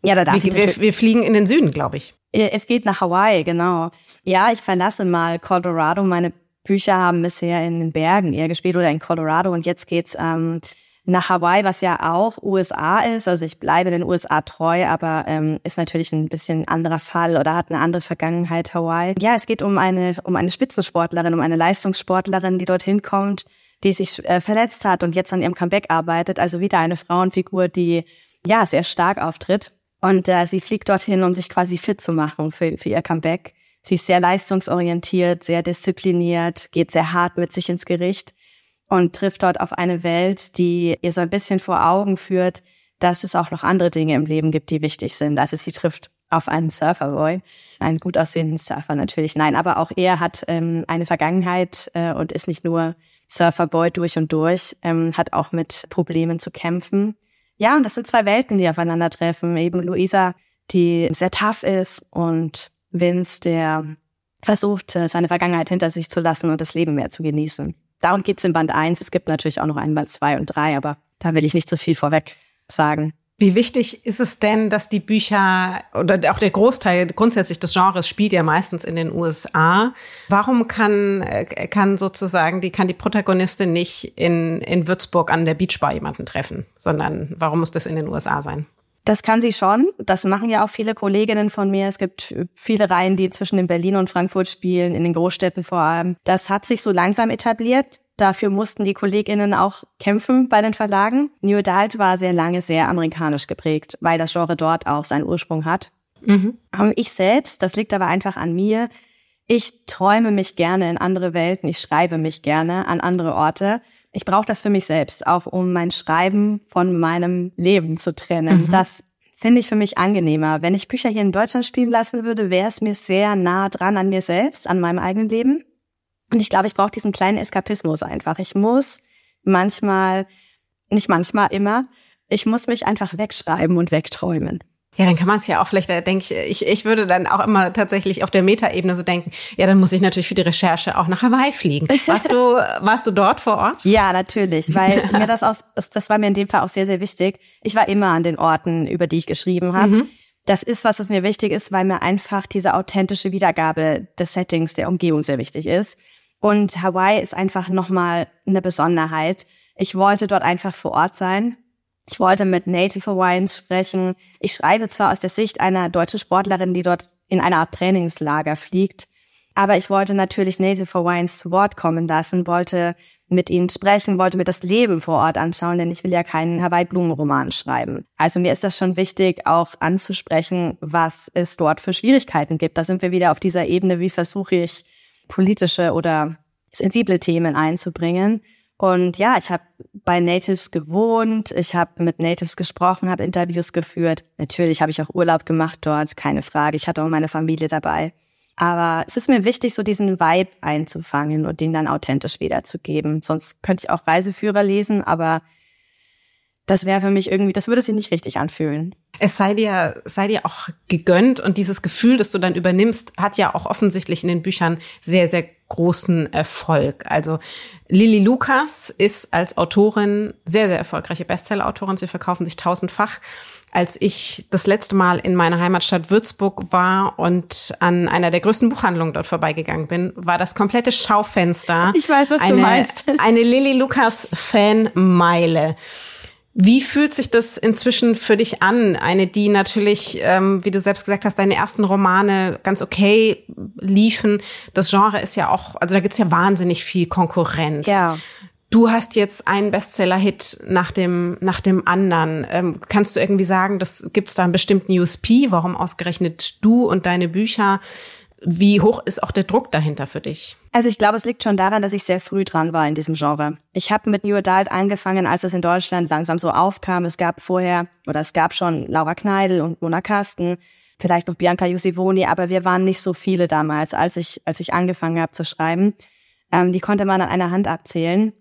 Speaker 2: Ja, da darf
Speaker 1: wir, ich wir, wir fliegen in den Süden, glaube ich.
Speaker 2: Es geht nach Hawaii, genau. Ja, ich verlasse mal Colorado. Meine Bücher haben bisher in den Bergen eher gespielt oder in Colorado und jetzt geht's ähm, nach Hawaii, was ja auch USA ist. Also ich bleibe den USA treu, aber ähm, ist natürlich ein bisschen anderer Fall oder hat eine andere Vergangenheit Hawaii. Ja, es geht um eine um eine Spitzensportlerin, um eine Leistungssportlerin, die dorthin kommt, die sich äh, verletzt hat und jetzt an ihrem Comeback arbeitet. Also wieder eine Frauenfigur, die ja sehr stark auftritt. Und äh, sie fliegt dorthin, um sich quasi fit zu machen für, für ihr Comeback. Sie ist sehr leistungsorientiert, sehr diszipliniert, geht sehr hart mit sich ins Gericht und trifft dort auf eine Welt, die ihr so ein bisschen vor Augen führt, dass es auch noch andere Dinge im Leben gibt, die wichtig sind. Also sie trifft auf einen Surferboy, einen gut aussehenden Surfer natürlich. Nein, aber auch er hat ähm, eine Vergangenheit äh, und ist nicht nur Surferboy durch und durch, ähm, hat auch mit Problemen zu kämpfen. Ja, und das sind zwei Welten, die aufeinandertreffen. Eben Luisa, die sehr tough ist und Vince, der versucht, äh, seine Vergangenheit hinter sich zu lassen und das Leben mehr zu genießen. Darum geht's in Band 1. Es gibt natürlich auch noch einen Band 2 und 3, aber da will ich nicht so viel vorweg sagen.
Speaker 1: Wie wichtig ist es denn, dass die Bücher oder auch der Großteil grundsätzlich des Genres spielt ja meistens in den USA. Warum kann, äh, kann sozusagen die, kann die Protagonistin nicht in, in Würzburg an der Beachbar jemanden treffen, sondern warum muss das in den USA sein?
Speaker 2: Das kann sie schon. Das machen ja auch viele Kolleginnen von mir. Es gibt viele Reihen, die zwischen den Berlin und Frankfurt spielen, in den Großstädten vor allem. Das hat sich so langsam etabliert. Dafür mussten die Kolleginnen auch kämpfen bei den Verlagen. New Adult war sehr lange sehr amerikanisch geprägt, weil das Genre dort auch seinen Ursprung hat. Mhm. Ich selbst, das liegt aber einfach an mir, ich träume mich gerne in andere Welten, ich schreibe mich gerne an andere Orte. Ich brauche das für mich selbst, auch um mein Schreiben von meinem Leben zu trennen. Mhm. Das finde ich für mich angenehmer. Wenn ich Bücher hier in Deutschland spielen lassen würde, wäre es mir sehr nah dran an mir selbst, an meinem eigenen Leben. Und ich glaube, ich brauche diesen kleinen Eskapismus einfach. Ich muss manchmal, nicht manchmal, immer, ich muss mich einfach wegschreiben und wegträumen.
Speaker 1: Ja, dann kann man es ja auch vielleicht, da denke ich, ich, ich würde dann auch immer tatsächlich auf der Metaebene so denken, ja, dann muss ich natürlich für die Recherche auch nach Hawaii fliegen. Warst du, warst du dort vor Ort?
Speaker 2: Ja, natürlich, weil mir das auch, das war mir in dem Fall auch sehr, sehr wichtig. Ich war immer an den Orten, über die ich geschrieben habe. Mhm. Das ist was, was mir wichtig ist, weil mir einfach diese authentische Wiedergabe des Settings, der Umgebung sehr wichtig ist. Und Hawaii ist einfach nochmal eine Besonderheit. Ich wollte dort einfach vor Ort sein ich wollte mit Native Hawaiians sprechen. Ich schreibe zwar aus der Sicht einer deutschen Sportlerin, die dort in einer Art Trainingslager fliegt, aber ich wollte natürlich Native Hawaiians zu Wort kommen lassen, wollte mit ihnen sprechen, wollte mir das Leben vor Ort anschauen, denn ich will ja keinen Hawaii-Blumenroman schreiben. Also mir ist das schon wichtig, auch anzusprechen, was es dort für Schwierigkeiten gibt. Da sind wir wieder auf dieser Ebene, wie versuche ich politische oder sensible Themen einzubringen. Und ja, ich habe bei Natives gewohnt, ich habe mit Natives gesprochen, habe Interviews geführt. Natürlich habe ich auch Urlaub gemacht dort, keine Frage. Ich hatte auch meine Familie dabei. Aber es ist mir wichtig, so diesen Vibe einzufangen und den dann authentisch wiederzugeben. Sonst könnte ich auch Reiseführer lesen, aber das wäre für mich irgendwie, das würde sich nicht richtig anfühlen.
Speaker 1: Es sei dir, sei dir auch gegönnt und dieses Gefühl, das du dann übernimmst, hat ja auch offensichtlich in den Büchern sehr, sehr großen Erfolg. Also Lilly Lucas ist als Autorin sehr, sehr erfolgreiche Bestseller-Autorin. Sie verkaufen sich tausendfach. Als ich das letzte Mal in meiner Heimatstadt Würzburg war und an einer der größten Buchhandlungen dort vorbeigegangen bin, war das komplette Schaufenster.
Speaker 2: Ich weiß, was
Speaker 1: eine,
Speaker 2: du meinst.
Speaker 1: Eine Lilly Lucas Fanmeile. Wie fühlt sich das inzwischen für dich an? Eine, die natürlich, ähm, wie du selbst gesagt hast, deine ersten Romane ganz okay liefen. Das Genre ist ja auch, also da gibt's ja wahnsinnig viel Konkurrenz.
Speaker 2: Ja.
Speaker 1: Du hast jetzt einen Bestseller-Hit nach dem, nach dem anderen. Ähm, kannst du irgendwie sagen, das gibt's da einen bestimmten USP? Warum ausgerechnet du und deine Bücher? Wie hoch ist auch der Druck dahinter für dich?
Speaker 2: Also ich glaube, es liegt schon daran, dass ich sehr früh dran war in diesem Genre. Ich habe mit New Adult angefangen, als es in Deutschland langsam so aufkam. Es gab vorher, oder es gab schon Laura Kneidel und Mona Kasten, vielleicht noch Bianca Jusivoni, aber wir waren nicht so viele damals, als ich, als ich angefangen habe zu schreiben. Ähm, die konnte man an einer Hand abzählen.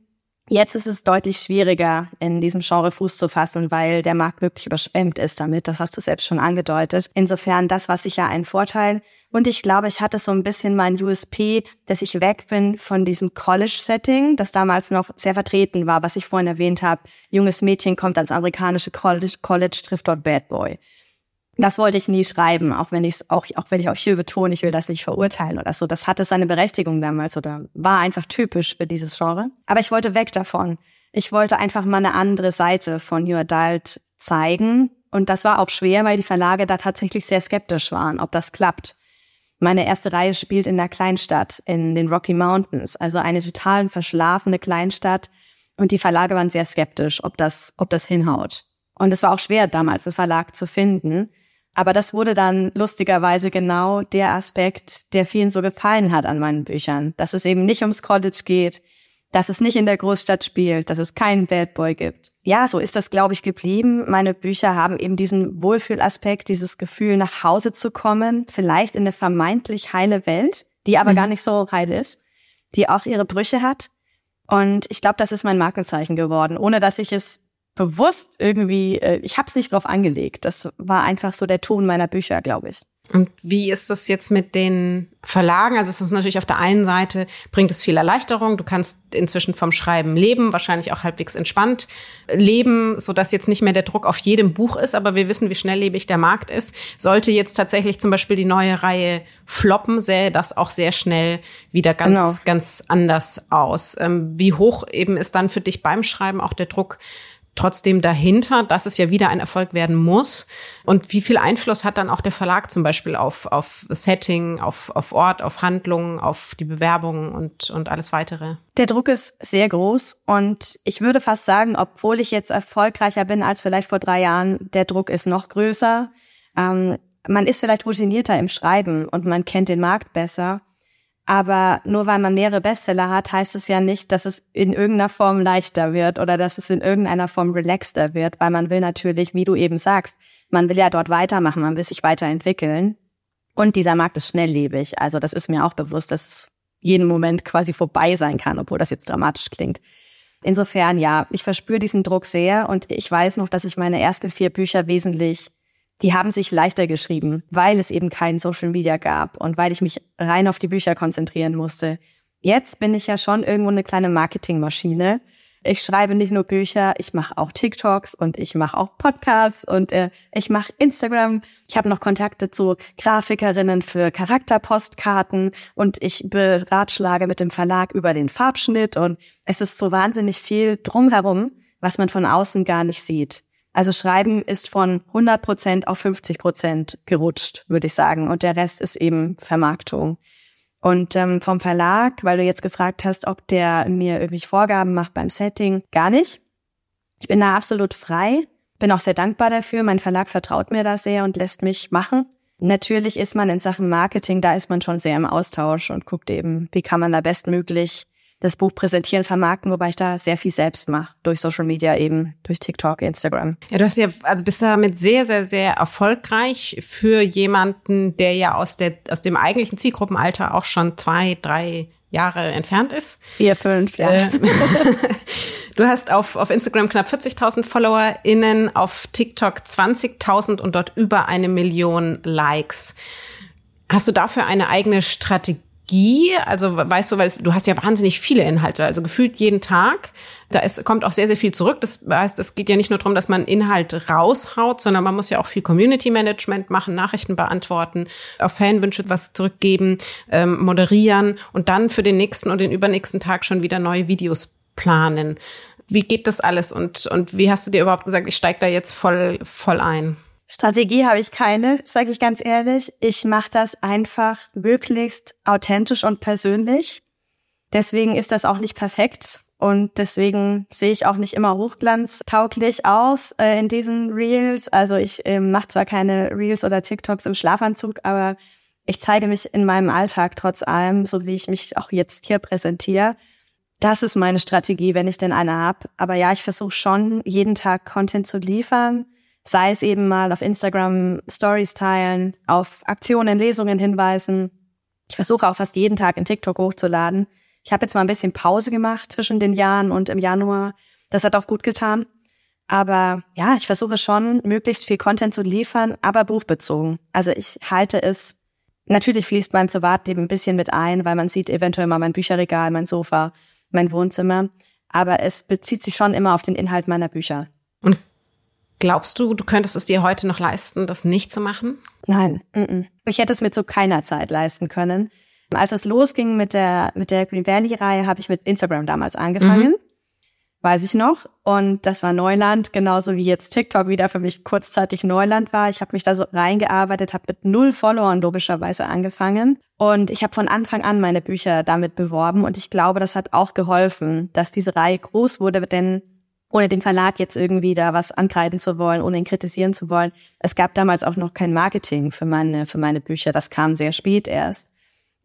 Speaker 2: Jetzt ist es deutlich schwieriger, in diesem Genre Fuß zu fassen, weil der Markt wirklich überschwemmt ist damit. Das hast du selbst schon angedeutet. Insofern, das war sicher ein Vorteil. Und ich glaube, ich hatte so ein bisschen mein USP, dass ich weg bin von diesem College-Setting, das damals noch sehr vertreten war, was ich vorhin erwähnt habe. Junges Mädchen kommt ans amerikanische College, College trifft dort Bad Boy. Das wollte ich nie schreiben, auch wenn ich es auch, auch wenn ich auch hier betone, ich will das nicht verurteilen oder so. Das hatte seine Berechtigung damals oder war einfach typisch für dieses Genre. Aber ich wollte weg davon. Ich wollte einfach mal eine andere Seite von New Adult zeigen. Und das war auch schwer, weil die Verlage da tatsächlich sehr skeptisch waren, ob das klappt. Meine erste Reihe spielt in einer Kleinstadt in den Rocky Mountains, also eine total verschlafene Kleinstadt. Und die Verlage waren sehr skeptisch, ob das, ob das hinhaut. Und es war auch schwer, damals einen Verlag zu finden. Aber das wurde dann lustigerweise genau der Aspekt, der vielen so gefallen hat an meinen Büchern. Dass es eben nicht ums College geht, dass es nicht in der Großstadt spielt, dass es keinen Bad Boy gibt. Ja, so ist das, glaube ich, geblieben. Meine Bücher haben eben diesen Wohlfühlaspekt, dieses Gefühl, nach Hause zu kommen, vielleicht in eine vermeintlich heile Welt, die aber mhm. gar nicht so heil ist, die auch ihre Brüche hat. Und ich glaube, das ist mein Markenzeichen geworden, ohne dass ich es bewusst irgendwie, äh, ich habe es nicht drauf angelegt. Das war einfach so der Ton meiner Bücher, glaube ich.
Speaker 1: Und wie ist das jetzt mit den Verlagen? Also es ist natürlich auf der einen Seite bringt es viel Erleichterung. Du kannst inzwischen vom Schreiben leben, wahrscheinlich auch halbwegs entspannt leben, so dass jetzt nicht mehr der Druck auf jedem Buch ist. Aber wir wissen, wie schnelllebig der Markt ist. Sollte jetzt tatsächlich zum Beispiel die neue Reihe floppen, sähe das auch sehr schnell wieder ganz, genau. ganz anders aus. Ähm, wie hoch eben ist dann für dich beim Schreiben auch der Druck? Trotzdem dahinter, dass es ja wieder ein Erfolg werden muss? Und wie viel Einfluss hat dann auch der Verlag zum Beispiel auf, auf Setting, auf, auf Ort, auf Handlungen, auf die Bewerbungen und, und alles weitere?
Speaker 2: Der Druck ist sehr groß und ich würde fast sagen, obwohl ich jetzt erfolgreicher bin als vielleicht vor drei Jahren, der Druck ist noch größer. Ähm, man ist vielleicht routinierter im Schreiben und man kennt den Markt besser. Aber nur weil man mehrere Bestseller hat, heißt es ja nicht, dass es in irgendeiner Form leichter wird oder dass es in irgendeiner Form relaxter wird, weil man will natürlich, wie du eben sagst, man will ja dort weitermachen, man will sich weiterentwickeln. Und dieser Markt ist schnelllebig. Also das ist mir auch bewusst, dass es jeden Moment quasi vorbei sein kann, obwohl das jetzt dramatisch klingt. Insofern, ja, ich verspüre diesen Druck sehr und ich weiß noch, dass ich meine ersten vier Bücher wesentlich die haben sich leichter geschrieben, weil es eben kein Social Media gab und weil ich mich rein auf die Bücher konzentrieren musste. Jetzt bin ich ja schon irgendwo eine kleine Marketingmaschine. Ich schreibe nicht nur Bücher, ich mache auch TikToks und ich mache auch Podcasts und äh, ich mache Instagram. Ich habe noch Kontakte zu Grafikerinnen für Charakterpostkarten und ich beratschlage mit dem Verlag über den Farbschnitt und es ist so wahnsinnig viel drumherum, was man von außen gar nicht sieht. Also Schreiben ist von 100 Prozent auf 50 Prozent gerutscht, würde ich sagen. Und der Rest ist eben Vermarktung. Und ähm, vom Verlag, weil du jetzt gefragt hast, ob der mir irgendwie Vorgaben macht beim Setting, gar nicht. Ich bin da absolut frei, bin auch sehr dankbar dafür. Mein Verlag vertraut mir da sehr und lässt mich machen. Natürlich ist man in Sachen Marketing, da ist man schon sehr im Austausch und guckt eben, wie kann man da bestmöglich das Buch präsentieren, vermarkten, wobei ich da sehr viel selbst mache. Durch Social Media eben, durch TikTok, Instagram.
Speaker 1: Ja, du hast ja, also bist damit sehr, sehr, sehr erfolgreich für jemanden, der ja aus der, aus dem eigentlichen Zielgruppenalter auch schon zwei, drei Jahre entfernt ist.
Speaker 2: Vier, fünf, ja. Äh,
Speaker 1: du hast auf, auf Instagram knapp 40.000 FollowerInnen, auf TikTok 20.000 und dort über eine Million Likes. Hast du dafür eine eigene Strategie? Also weißt du, weil es, du hast ja wahnsinnig viele Inhalte, also gefühlt jeden Tag. Da ist, kommt auch sehr, sehr viel zurück. Das heißt, es geht ja nicht nur darum, dass man Inhalt raushaut, sondern man muss ja auch viel Community Management machen, Nachrichten beantworten, auf Fanwünsche was zurückgeben, ähm, moderieren und dann für den nächsten und den übernächsten Tag schon wieder neue Videos planen. Wie geht das alles und, und wie hast du dir überhaupt gesagt, ich steige da jetzt voll, voll ein?
Speaker 2: Strategie habe ich keine, sage ich ganz ehrlich. Ich mache das einfach möglichst authentisch und persönlich. Deswegen ist das auch nicht perfekt und deswegen sehe ich auch nicht immer hochglanztauglich aus äh, in diesen Reels. Also ich äh, mache zwar keine Reels oder TikToks im Schlafanzug, aber ich zeige mich in meinem Alltag trotz allem, so wie ich mich auch jetzt hier präsentiere. Das ist meine Strategie, wenn ich denn eine habe. Aber ja, ich versuche schon, jeden Tag Content zu liefern Sei es eben mal auf Instagram Stories teilen, auf Aktionen, Lesungen hinweisen. Ich versuche auch fast jeden Tag in TikTok hochzuladen. Ich habe jetzt mal ein bisschen Pause gemacht zwischen den Jahren und im Januar. Das hat auch gut getan. Aber ja, ich versuche schon, möglichst viel Content zu liefern, aber buchbezogen. Also ich halte es, natürlich fließt mein Privatleben ein bisschen mit ein, weil man sieht eventuell mal mein Bücherregal, mein Sofa, mein Wohnzimmer. Aber es bezieht sich schon immer auf den Inhalt meiner Bücher.
Speaker 1: Glaubst du, du könntest es dir heute noch leisten, das nicht zu machen?
Speaker 2: Nein, mm -mm. ich hätte es mir zu keiner Zeit leisten können. Als es losging mit der mit der Green Valley Reihe, habe ich mit Instagram damals angefangen. Mhm. Weiß ich noch. Und das war Neuland, genauso wie jetzt TikTok wieder für mich kurzzeitig Neuland war. Ich habe mich da so reingearbeitet, habe mit null Followern logischerweise angefangen. Und ich habe von Anfang an meine Bücher damit beworben. Und ich glaube, das hat auch geholfen, dass diese Reihe groß wurde, denn ohne dem Verlag jetzt irgendwie da was ankreiden zu wollen, ohne ihn kritisieren zu wollen. Es gab damals auch noch kein Marketing für meine, für meine Bücher. Das kam sehr spät erst.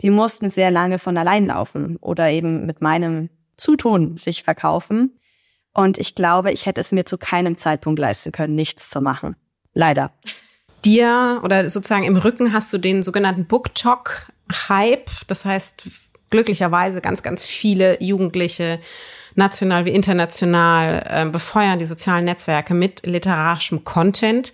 Speaker 2: Die mussten sehr lange von allein laufen oder eben mit meinem Zutun sich verkaufen. Und ich glaube, ich hätte es mir zu keinem Zeitpunkt leisten können, nichts zu machen. Leider.
Speaker 1: Dir oder sozusagen im Rücken hast du den sogenannten Book Talk Hype. Das heißt, glücklicherweise ganz, ganz viele Jugendliche national wie international, äh, befeuern die sozialen Netzwerke mit literarischem Content.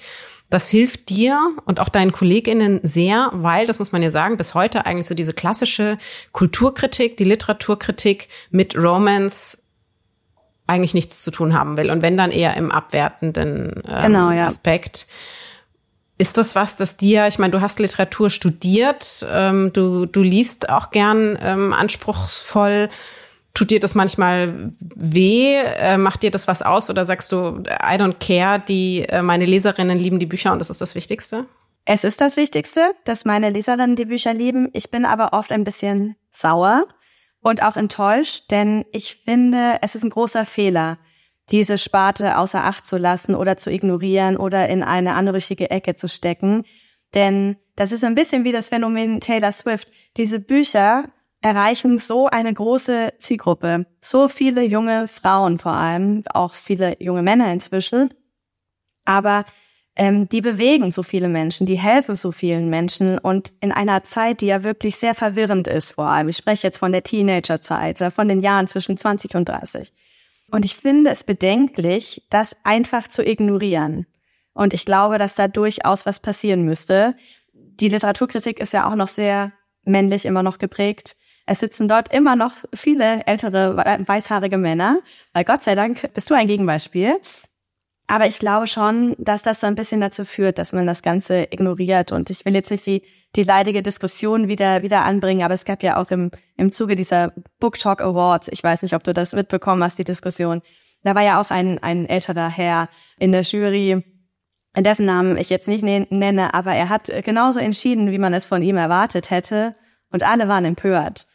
Speaker 1: Das hilft dir und auch deinen KollegInnen sehr, weil, das muss man ja sagen, bis heute eigentlich so diese klassische Kulturkritik, die Literaturkritik mit Romance eigentlich nichts zu tun haben will. Und wenn dann eher im abwertenden ähm, genau, ja. Aspekt. Ist das was, das dir, ich meine, du hast Literatur studiert, ähm, du, du liest auch gern ähm, anspruchsvoll. Tut dir das manchmal weh? Äh, macht dir das was aus? Oder sagst du, I don't care, die, äh, meine Leserinnen lieben die Bücher und das ist das Wichtigste?
Speaker 2: Es ist das Wichtigste, dass meine Leserinnen die Bücher lieben. Ich bin aber oft ein bisschen sauer und auch enttäuscht, denn ich finde, es ist ein großer Fehler, diese Sparte außer Acht zu lassen oder zu ignorieren oder in eine anrüchige Ecke zu stecken. Denn das ist ein bisschen wie das Phänomen Taylor Swift. Diese Bücher erreichen so eine große Zielgruppe. So viele junge Frauen vor allem, auch viele junge Männer inzwischen. Aber ähm, die bewegen so viele Menschen, die helfen so vielen Menschen und in einer Zeit, die ja wirklich sehr verwirrend ist vor allem. Ich spreche jetzt von der Teenagerzeit, äh, von den Jahren zwischen 20 und 30. Und ich finde es bedenklich, das einfach zu ignorieren. Und ich glaube, dass da durchaus was passieren müsste. Die Literaturkritik ist ja auch noch sehr männlich immer noch geprägt. Es sitzen dort immer noch viele ältere weißhaarige Männer. Weil Gott sei Dank bist du ein Gegenbeispiel. Aber ich glaube schon, dass das so ein bisschen dazu führt, dass man das Ganze ignoriert. Und ich will jetzt nicht die, die leidige Diskussion wieder, wieder anbringen, aber es gab ja auch im, im Zuge dieser Book Talk Awards, ich weiß nicht, ob du das mitbekommen hast, die Diskussion. Da war ja auch ein, ein älterer Herr in der Jury, dessen Namen ich jetzt nicht nenne, aber er hat genauso entschieden, wie man es von ihm erwartet hätte. Und alle waren empört.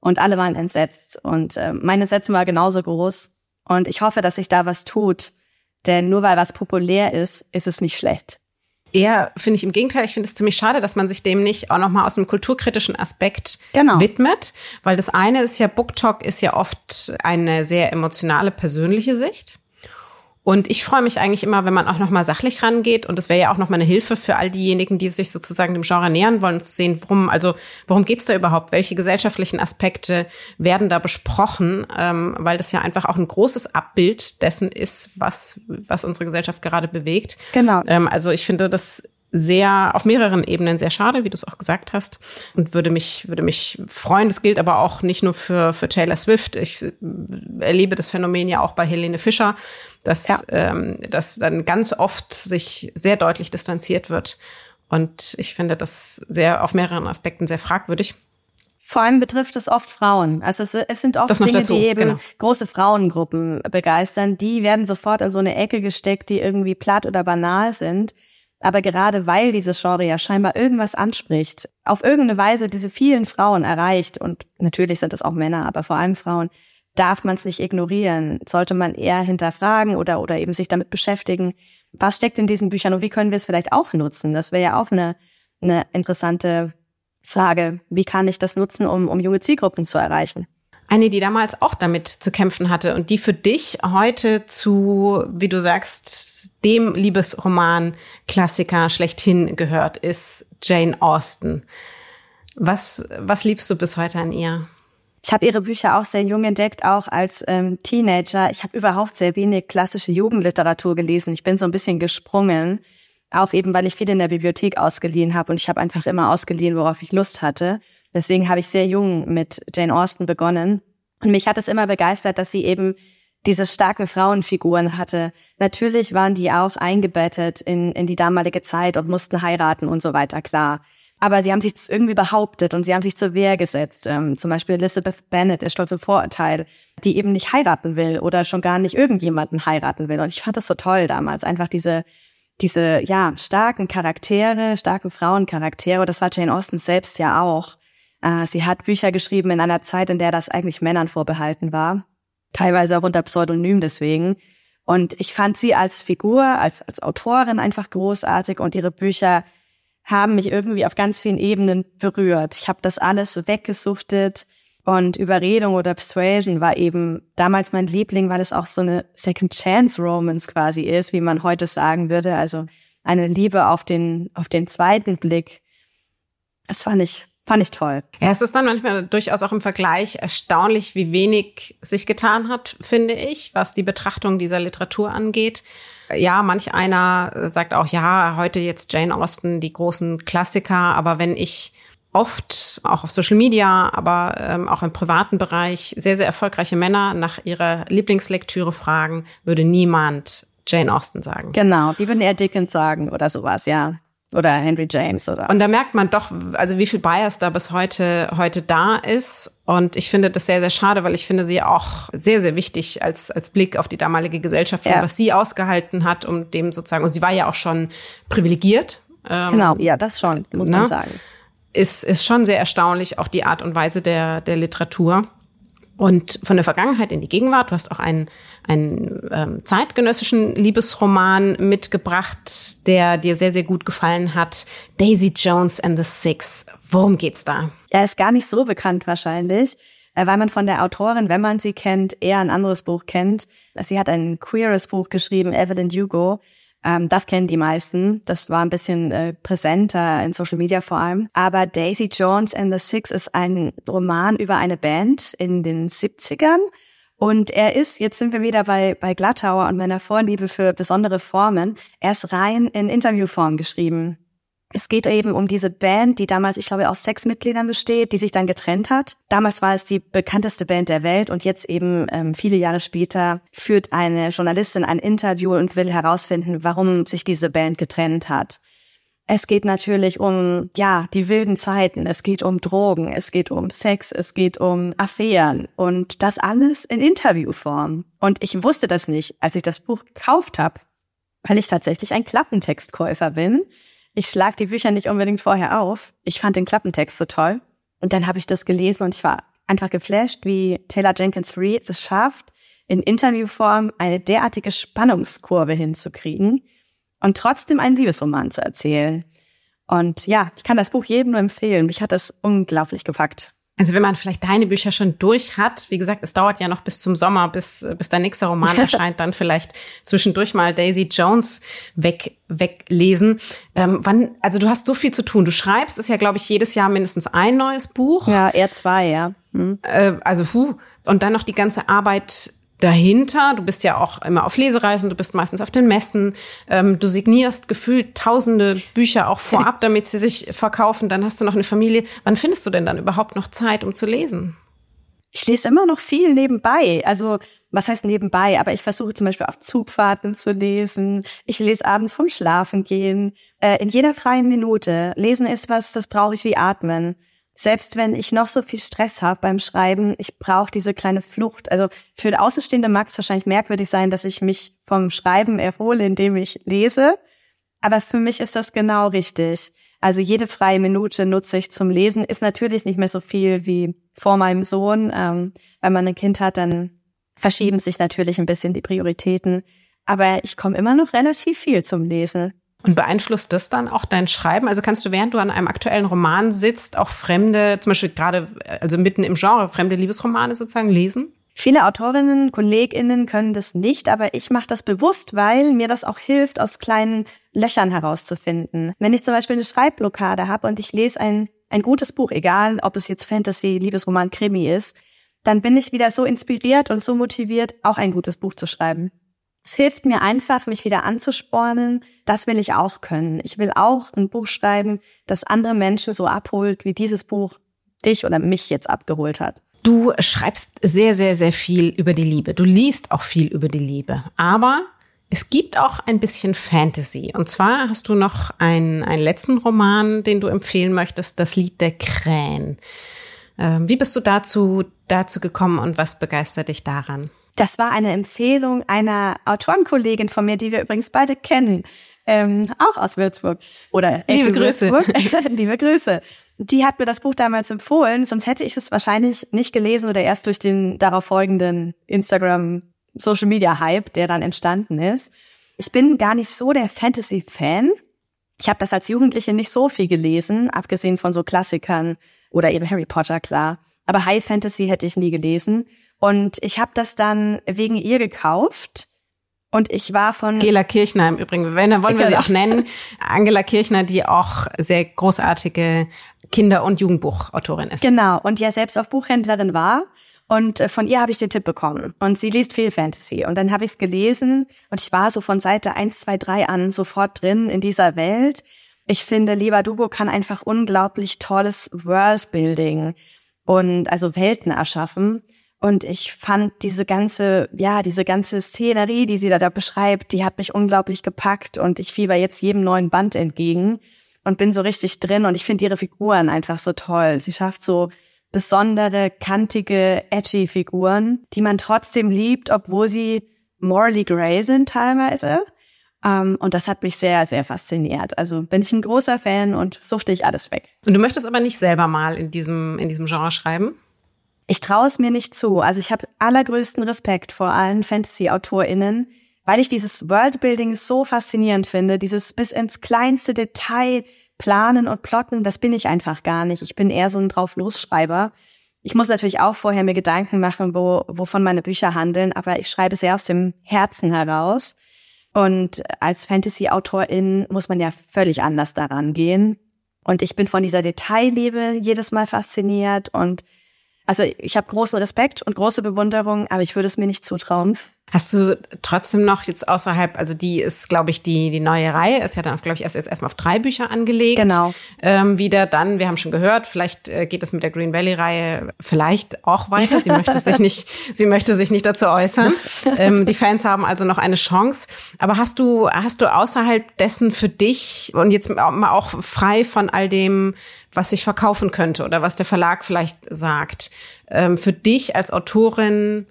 Speaker 2: Und alle waren entsetzt. Und äh, meine Entsetzung war genauso groß. Und ich hoffe, dass sich da was tut. Denn nur weil was populär ist, ist es nicht schlecht.
Speaker 1: Eher finde ich im Gegenteil, ich finde es ziemlich schade, dass man sich dem nicht auch nochmal aus einem kulturkritischen Aspekt genau. widmet. Weil das eine ist ja, Book Talk ist ja oft eine sehr emotionale, persönliche Sicht. Und ich freue mich eigentlich immer, wenn man auch nochmal sachlich rangeht. Und das wäre ja auch nochmal eine Hilfe für all diejenigen, die sich sozusagen dem Genre nähern wollen, um zu sehen, worum, also worum geht's da überhaupt? Welche gesellschaftlichen Aspekte werden da besprochen? Ähm, weil das ja einfach auch ein großes Abbild dessen ist, was, was unsere Gesellschaft gerade bewegt.
Speaker 2: Genau.
Speaker 1: Ähm, also ich finde, das sehr auf mehreren Ebenen sehr schade, wie du es auch gesagt hast, und würde mich würde mich freuen. Das gilt aber auch nicht nur für für Taylor Swift. Ich erlebe das Phänomen ja auch bei Helene Fischer, dass ja. ähm, dass dann ganz oft sich sehr deutlich distanziert wird. Und ich finde das sehr auf mehreren Aspekten sehr fragwürdig.
Speaker 2: Vor allem betrifft es oft Frauen. Also es, es sind oft Dinge, dazu, die eben genau. große Frauengruppen begeistern. Die werden sofort in so eine Ecke gesteckt, die irgendwie platt oder banal sind. Aber gerade weil dieses Genre ja scheinbar irgendwas anspricht, auf irgendeine Weise diese vielen Frauen erreicht, und natürlich sind es auch Männer, aber vor allem Frauen, darf man es nicht ignorieren. Sollte man eher hinterfragen oder, oder eben sich damit beschäftigen, was steckt in diesen Büchern und wie können wir es vielleicht auch nutzen? Das wäre ja auch eine, eine interessante Frage. Wie kann ich das nutzen, um, um junge Zielgruppen zu erreichen?
Speaker 1: Eine, die damals auch damit zu kämpfen hatte und die für dich heute zu, wie du sagst, dem Liebesroman Klassiker schlechthin gehört, ist Jane Austen. Was, was liebst du bis heute an ihr?
Speaker 2: Ich habe ihre Bücher auch sehr jung entdeckt, auch als ähm, Teenager. Ich habe überhaupt sehr wenig klassische Jugendliteratur gelesen. Ich bin so ein bisschen gesprungen, auch eben, weil ich viel in der Bibliothek ausgeliehen habe und ich habe einfach immer ausgeliehen, worauf ich Lust hatte. Deswegen habe ich sehr jung mit Jane Austen begonnen. Und mich hat es immer begeistert, dass sie eben diese starken Frauenfiguren hatte. Natürlich waren die auch eingebettet in, in die damalige Zeit und mussten heiraten und so weiter, klar. Aber sie haben sich irgendwie behauptet und sie haben sich zur Wehr gesetzt. Ähm, zum Beispiel Elizabeth Bennet, der stolze Vorurteil, die eben nicht heiraten will oder schon gar nicht irgendjemanden heiraten will. Und ich fand das so toll damals, einfach diese, diese, ja, starken Charaktere, starken Frauencharaktere. Das war Jane Austen selbst ja auch. Äh, sie hat Bücher geschrieben in einer Zeit, in der das eigentlich Männern vorbehalten war, teilweise auch unter Pseudonym deswegen. Und ich fand sie als Figur, als, als Autorin einfach großartig und ihre Bücher haben mich irgendwie auf ganz vielen Ebenen berührt. Ich habe das alles weggesuchtet und Überredung oder Persuasion war eben damals mein Liebling, weil es auch so eine Second Chance Romance quasi ist, wie man heute sagen würde. Also eine Liebe auf den, auf den zweiten Blick. Es fand ich Fand ich toll.
Speaker 1: Ja, es ist dann manchmal durchaus auch im Vergleich erstaunlich, wie wenig sich getan hat, finde ich, was die Betrachtung dieser Literatur angeht. Ja, manch einer sagt auch, ja, heute jetzt Jane Austen, die großen Klassiker, aber wenn ich oft auch auf Social Media, aber ähm, auch im privaten Bereich sehr, sehr erfolgreiche Männer nach ihrer Lieblingslektüre fragen, würde niemand Jane Austen sagen.
Speaker 2: Genau, die würden eher Dickens sagen oder sowas, ja. Oder Henry James oder.
Speaker 1: Und da merkt man doch, also wie viel Bias da bis heute, heute da ist. Und ich finde das sehr, sehr schade, weil ich finde sie auch sehr, sehr wichtig als, als Blick auf die damalige Gesellschaft ja. und was sie ausgehalten hat, um dem sozusagen, und sie war ja auch schon privilegiert.
Speaker 2: Ähm, genau, ja, das schon, muss ne? man sagen.
Speaker 1: Ist, ist schon sehr erstaunlich, auch die Art und Weise der, der Literatur. Und von der Vergangenheit in die Gegenwart, du hast auch einen, einen ähm, zeitgenössischen Liebesroman mitgebracht, der dir sehr, sehr gut gefallen hat. Daisy Jones and the Six. Worum geht's da?
Speaker 2: Er ist gar nicht so bekannt wahrscheinlich, äh, weil man von der Autorin, wenn man sie kennt, eher ein anderes Buch kennt. Sie hat ein queeres Buch geschrieben, Evelyn Hugo. Ähm, das kennen die meisten. Das war ein bisschen äh, präsenter in Social Media vor allem. Aber Daisy Jones and the Six ist ein Roman über eine Band in den 70ern. Und er ist, jetzt sind wir wieder bei, bei Glattauer und meiner Vorliebe für besondere Formen, er ist rein in Interviewform geschrieben. Es geht eben um diese Band, die damals, ich glaube, aus sechs Mitgliedern besteht, die sich dann getrennt hat. Damals war es die bekannteste Band der Welt und jetzt eben ähm, viele Jahre später führt eine Journalistin ein Interview und will herausfinden, warum sich diese Band getrennt hat. Es geht natürlich um, ja, die wilden Zeiten. Es geht um Drogen. Es geht um Sex. Es geht um Affären. Und das alles in Interviewform. Und ich wusste das nicht, als ich das Buch gekauft habe, weil ich tatsächlich ein Klappentextkäufer bin ich schlag die Bücher nicht unbedingt vorher auf. Ich fand den Klappentext so toll. Und dann habe ich das gelesen und ich war einfach geflasht, wie Taylor Jenkins Reid es schafft, in Interviewform eine derartige Spannungskurve hinzukriegen und trotzdem einen Liebesroman zu erzählen. Und ja, ich kann das Buch jedem nur empfehlen. Mich hat das unglaublich gepackt.
Speaker 1: Also wenn man vielleicht deine Bücher schon durch hat, wie gesagt, es dauert ja noch bis zum Sommer, bis, bis dein nächster Roman erscheint, dann vielleicht zwischendurch mal Daisy Jones weg, weglesen. Ähm, wann, also du hast so viel zu tun. Du schreibst, ist ja, glaube ich, jedes Jahr mindestens ein neues Buch.
Speaker 2: Ja, eher zwei, ja. Hm.
Speaker 1: Äh, also, puh. Und dann noch die ganze Arbeit dahinter. Du bist ja auch immer auf Lesereisen, du bist meistens auf den Messen, ähm, du signierst gefühlt tausende Bücher auch vorab, damit sie sich verkaufen. Dann hast du noch eine Familie. Wann findest du denn dann überhaupt noch Zeit, um zu lesen?
Speaker 2: Ich lese immer noch viel nebenbei. Also, was heißt nebenbei? Aber ich versuche zum Beispiel auf Zugfahrten zu lesen. Ich lese abends vom Schlafen gehen. Äh, in jeder freien Minute. Lesen ist was, das brauche ich wie Atmen selbst wenn ich noch so viel Stress habe beim Schreiben, ich brauche diese kleine Flucht. Also für Außenstehende mag es wahrscheinlich merkwürdig sein, dass ich mich vom Schreiben erhole, indem ich lese. Aber für mich ist das genau richtig. Also jede freie Minute nutze ich zum Lesen. Ist natürlich nicht mehr so viel wie vor meinem Sohn. Ähm, wenn man ein Kind hat, dann verschieben sich natürlich ein bisschen die Prioritäten. Aber ich komme immer noch relativ viel zum Lesen.
Speaker 1: Und beeinflusst das dann auch dein Schreiben? Also kannst du, während du an einem aktuellen Roman sitzt, auch fremde, zum Beispiel gerade, also mitten im Genre, fremde Liebesromane sozusagen lesen?
Speaker 2: Viele Autorinnen, KollegInnen können das nicht, aber ich mache das bewusst, weil mir das auch hilft, aus kleinen Löchern herauszufinden. Wenn ich zum Beispiel eine Schreibblockade habe und ich lese ein, ein gutes Buch, egal ob es jetzt Fantasy, Liebesroman, Krimi ist, dann bin ich wieder so inspiriert und so motiviert, auch ein gutes Buch zu schreiben. Es hilft mir einfach, mich wieder anzuspornen. Das will ich auch können. Ich will auch ein Buch schreiben, das andere Menschen so abholt, wie dieses Buch dich oder mich jetzt abgeholt hat.
Speaker 1: Du schreibst sehr, sehr, sehr viel über die Liebe. Du liest auch viel über die Liebe. Aber es gibt auch ein bisschen Fantasy. Und zwar hast du noch einen, einen letzten Roman, den du empfehlen möchtest, das Lied der Krähen. Ähm, wie bist du dazu, dazu gekommen und was begeistert dich daran?
Speaker 2: Das war eine Empfehlung einer Autorenkollegin von mir, die wir übrigens beide kennen, ähm, auch aus Würzburg. Oder
Speaker 1: liebe Grüße.
Speaker 2: liebe Grüße. Die hat mir das Buch damals empfohlen, sonst hätte ich es wahrscheinlich nicht gelesen oder erst durch den darauf folgenden Instagram Social Media Hype, der dann entstanden ist. Ich bin gar nicht so der Fantasy Fan. Ich habe das als Jugendliche nicht so viel gelesen, abgesehen von so Klassikern oder eben Harry Potter, klar. Aber High Fantasy hätte ich nie gelesen. Und ich habe das dann wegen ihr gekauft. Und ich war von
Speaker 1: Angela Kirchner im Übrigen, wenn, dann wollen wir genau. sie auch nennen. Angela Kirchner, die auch sehr großartige Kinder- und Jugendbuchautorin ist.
Speaker 2: Genau, und ja selbst auch Buchhändlerin war. Und äh, von ihr habe ich den Tipp bekommen. Und sie liest viel Fantasy. Und dann habe ich es gelesen und ich war so von Seite 1, 2, 3 an sofort drin in dieser Welt. Ich finde, Lieber Dubo kann einfach unglaublich tolles Worldbuilding und also Welten erschaffen. Und ich fand diese ganze, ja, diese ganze Szenerie, die sie da, da beschreibt, die hat mich unglaublich gepackt und ich fieber jetzt jedem neuen Band entgegen und bin so richtig drin und ich finde ihre Figuren einfach so toll. Sie schafft so besondere, kantige, edgy Figuren, die man trotzdem liebt, obwohl sie morally grey sind teilweise. Um, ähm, und das hat mich sehr, sehr fasziniert. Also bin ich ein großer Fan und suchte ich alles weg.
Speaker 1: Und du möchtest aber nicht selber mal in diesem, in diesem Genre schreiben?
Speaker 2: Ich traue es mir nicht zu. Also ich habe allergrößten Respekt vor allen Fantasy-AutorInnen, weil ich dieses Worldbuilding so faszinierend finde, dieses bis ins kleinste Detail planen und plotten, das bin ich einfach gar nicht. Ich bin eher so ein Drauf-Los-Schreiber. Ich muss natürlich auch vorher mir Gedanken machen, wo, wovon meine Bücher handeln, aber ich schreibe sehr aus dem Herzen heraus. Und als Fantasy-Autorin muss man ja völlig anders daran gehen. Und ich bin von dieser Detailliebe jedes Mal fasziniert und also ich habe großen Respekt und große Bewunderung, aber ich würde es mir nicht zutrauen.
Speaker 1: Hast du trotzdem noch jetzt außerhalb, also die ist, glaube ich, die, die neue Reihe ist ja dann, glaube ich, erst jetzt erstmal auf drei Bücher angelegt.
Speaker 2: Genau.
Speaker 1: Ähm, wieder dann, wir haben schon gehört, vielleicht äh, geht es mit der Green Valley-Reihe vielleicht auch weiter. Sie möchte sich nicht, sie möchte sich nicht dazu äußern. ähm, die Fans haben also noch eine Chance. Aber hast du, hast du außerhalb dessen für dich und jetzt mal auch frei von all dem, was sich verkaufen könnte oder was der Verlag vielleicht sagt, ähm, für dich als Autorin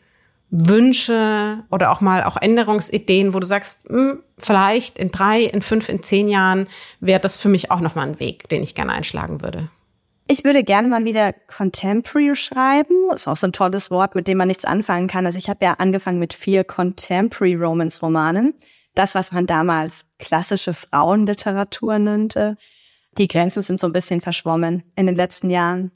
Speaker 1: Wünsche oder auch mal auch Änderungsideen, wo du sagst, mh, hm, vielleicht in drei, in fünf, in zehn Jahren wäre das für mich auch nochmal ein Weg, den ich gerne einschlagen würde?
Speaker 2: Ich würde gerne mal wieder Contemporary schreiben. Das ist auch so ein tolles Wort, mit dem man nichts anfangen kann. Also ich habe ja angefangen mit vier Contemporary Romance Romanen. Das, was man damals klassische Frauenliteratur nannte. Die Grenzen sind so ein bisschen verschwommen in den letzten Jahren.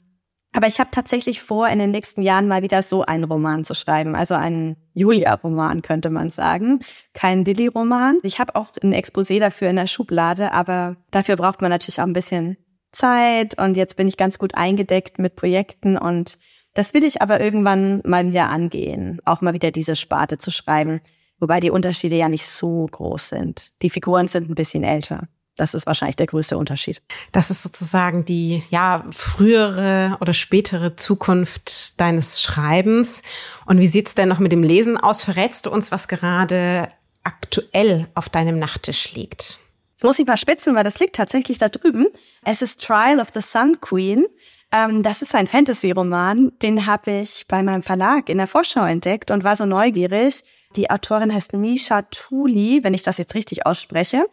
Speaker 2: Aber ich habe tatsächlich vor, in den nächsten Jahren mal wieder so einen Roman zu schreiben. Also einen Julia-Roman, könnte man sagen. Kein Lilly-Roman. Ich habe auch ein Exposé dafür in der Schublade, aber dafür braucht man natürlich auch ein bisschen Zeit. Und jetzt bin ich ganz gut eingedeckt mit Projekten und das will ich aber irgendwann mal wieder angehen, auch mal wieder diese Sparte zu schreiben. Wobei die Unterschiede ja nicht so groß sind. Die Figuren sind ein bisschen älter. Das ist wahrscheinlich der größte Unterschied.
Speaker 1: Das ist sozusagen die ja frühere oder spätere Zukunft deines Schreibens. Und wie sieht's denn noch mit dem Lesen aus? Verrätst du uns, was gerade aktuell auf deinem Nachttisch liegt?
Speaker 2: Jetzt muss ich mal spitzen, weil das liegt tatsächlich da drüben. Es ist Trial of the Sun Queen. Ähm, das ist ein Fantasy-Roman. Den habe ich bei meinem Verlag in der Vorschau entdeckt und war so neugierig. Die Autorin heißt Misha Tuli, wenn ich das jetzt richtig ausspreche.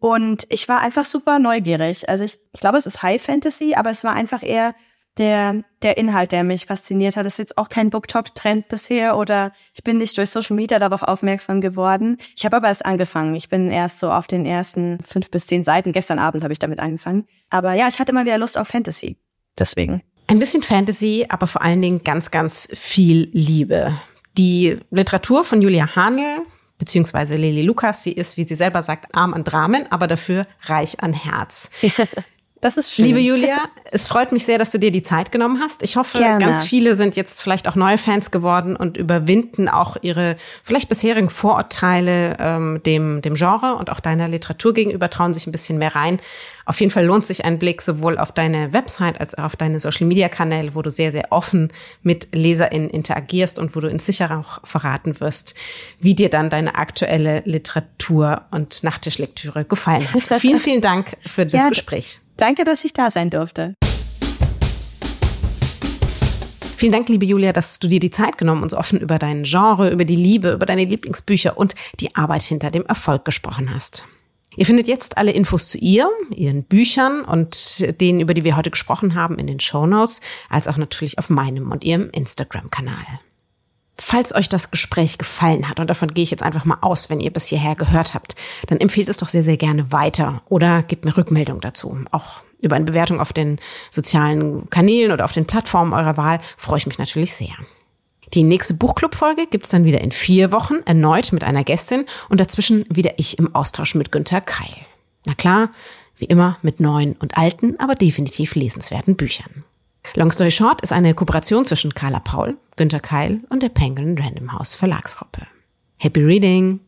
Speaker 2: Und ich war einfach super neugierig. Also ich, ich glaube, es ist High Fantasy, aber es war einfach eher der, der Inhalt, der mich fasziniert hat. Das ist jetzt auch kein Booktop-Trend bisher oder ich bin nicht durch Social Media darauf aufmerksam geworden. Ich habe aber erst angefangen. Ich bin erst so auf den ersten fünf bis zehn Seiten. Gestern Abend habe ich damit angefangen. Aber ja, ich hatte immer wieder Lust auf Fantasy. Deswegen.
Speaker 1: Ein bisschen Fantasy, aber vor allen Dingen ganz, ganz viel Liebe. Die Literatur von Julia Hanel beziehungsweise Lili Lukas. Sie ist, wie sie selber sagt, arm an Dramen, aber dafür reich an Herz.
Speaker 2: Das ist schön.
Speaker 1: Liebe Julia, es freut mich sehr, dass du dir die Zeit genommen hast. Ich hoffe, Gerne. ganz viele sind jetzt vielleicht auch neue Fans geworden und überwinden auch ihre vielleicht bisherigen Vorurteile ähm, dem, dem Genre und auch deiner Literatur gegenüber, trauen sich ein bisschen mehr rein. Auf jeden Fall lohnt sich ein Blick sowohl auf deine Website als auch auf deine Social-Media-Kanäle, wo du sehr, sehr offen mit LeserInnen interagierst und wo du uns sicher auch verraten wirst, wie dir dann deine aktuelle Literatur und Nachttischlektüre gefallen hat. vielen, vielen Dank für das ja, Gespräch.
Speaker 2: Danke, dass ich da sein durfte.
Speaker 1: Vielen Dank, liebe Julia, dass du dir die Zeit genommen und offen über dein Genre, über die Liebe, über deine Lieblingsbücher und die Arbeit hinter dem Erfolg gesprochen hast. Ihr findet jetzt alle Infos zu ihr, ihren Büchern und denen, über die wir heute gesprochen haben, in den Show Notes, als auch natürlich auf meinem und ihrem Instagram-Kanal. Falls euch das Gespräch gefallen hat, und davon gehe ich jetzt einfach mal aus, wenn ihr bis hierher gehört habt, dann empfehlt es doch sehr, sehr gerne weiter oder gebt mir Rückmeldung dazu. Auch über eine Bewertung auf den sozialen Kanälen oder auf den Plattformen eurer Wahl freue ich mich natürlich sehr. Die nächste Buchclub-Folge gibt's dann wieder in vier Wochen, erneut mit einer Gästin und dazwischen wieder ich im Austausch mit Günter Keil. Na klar, wie immer mit neuen und alten, aber definitiv lesenswerten Büchern. Long Story Short ist eine Kooperation zwischen Carla Paul, Günter Keil und der Penguin Random House Verlagsgruppe. Happy Reading!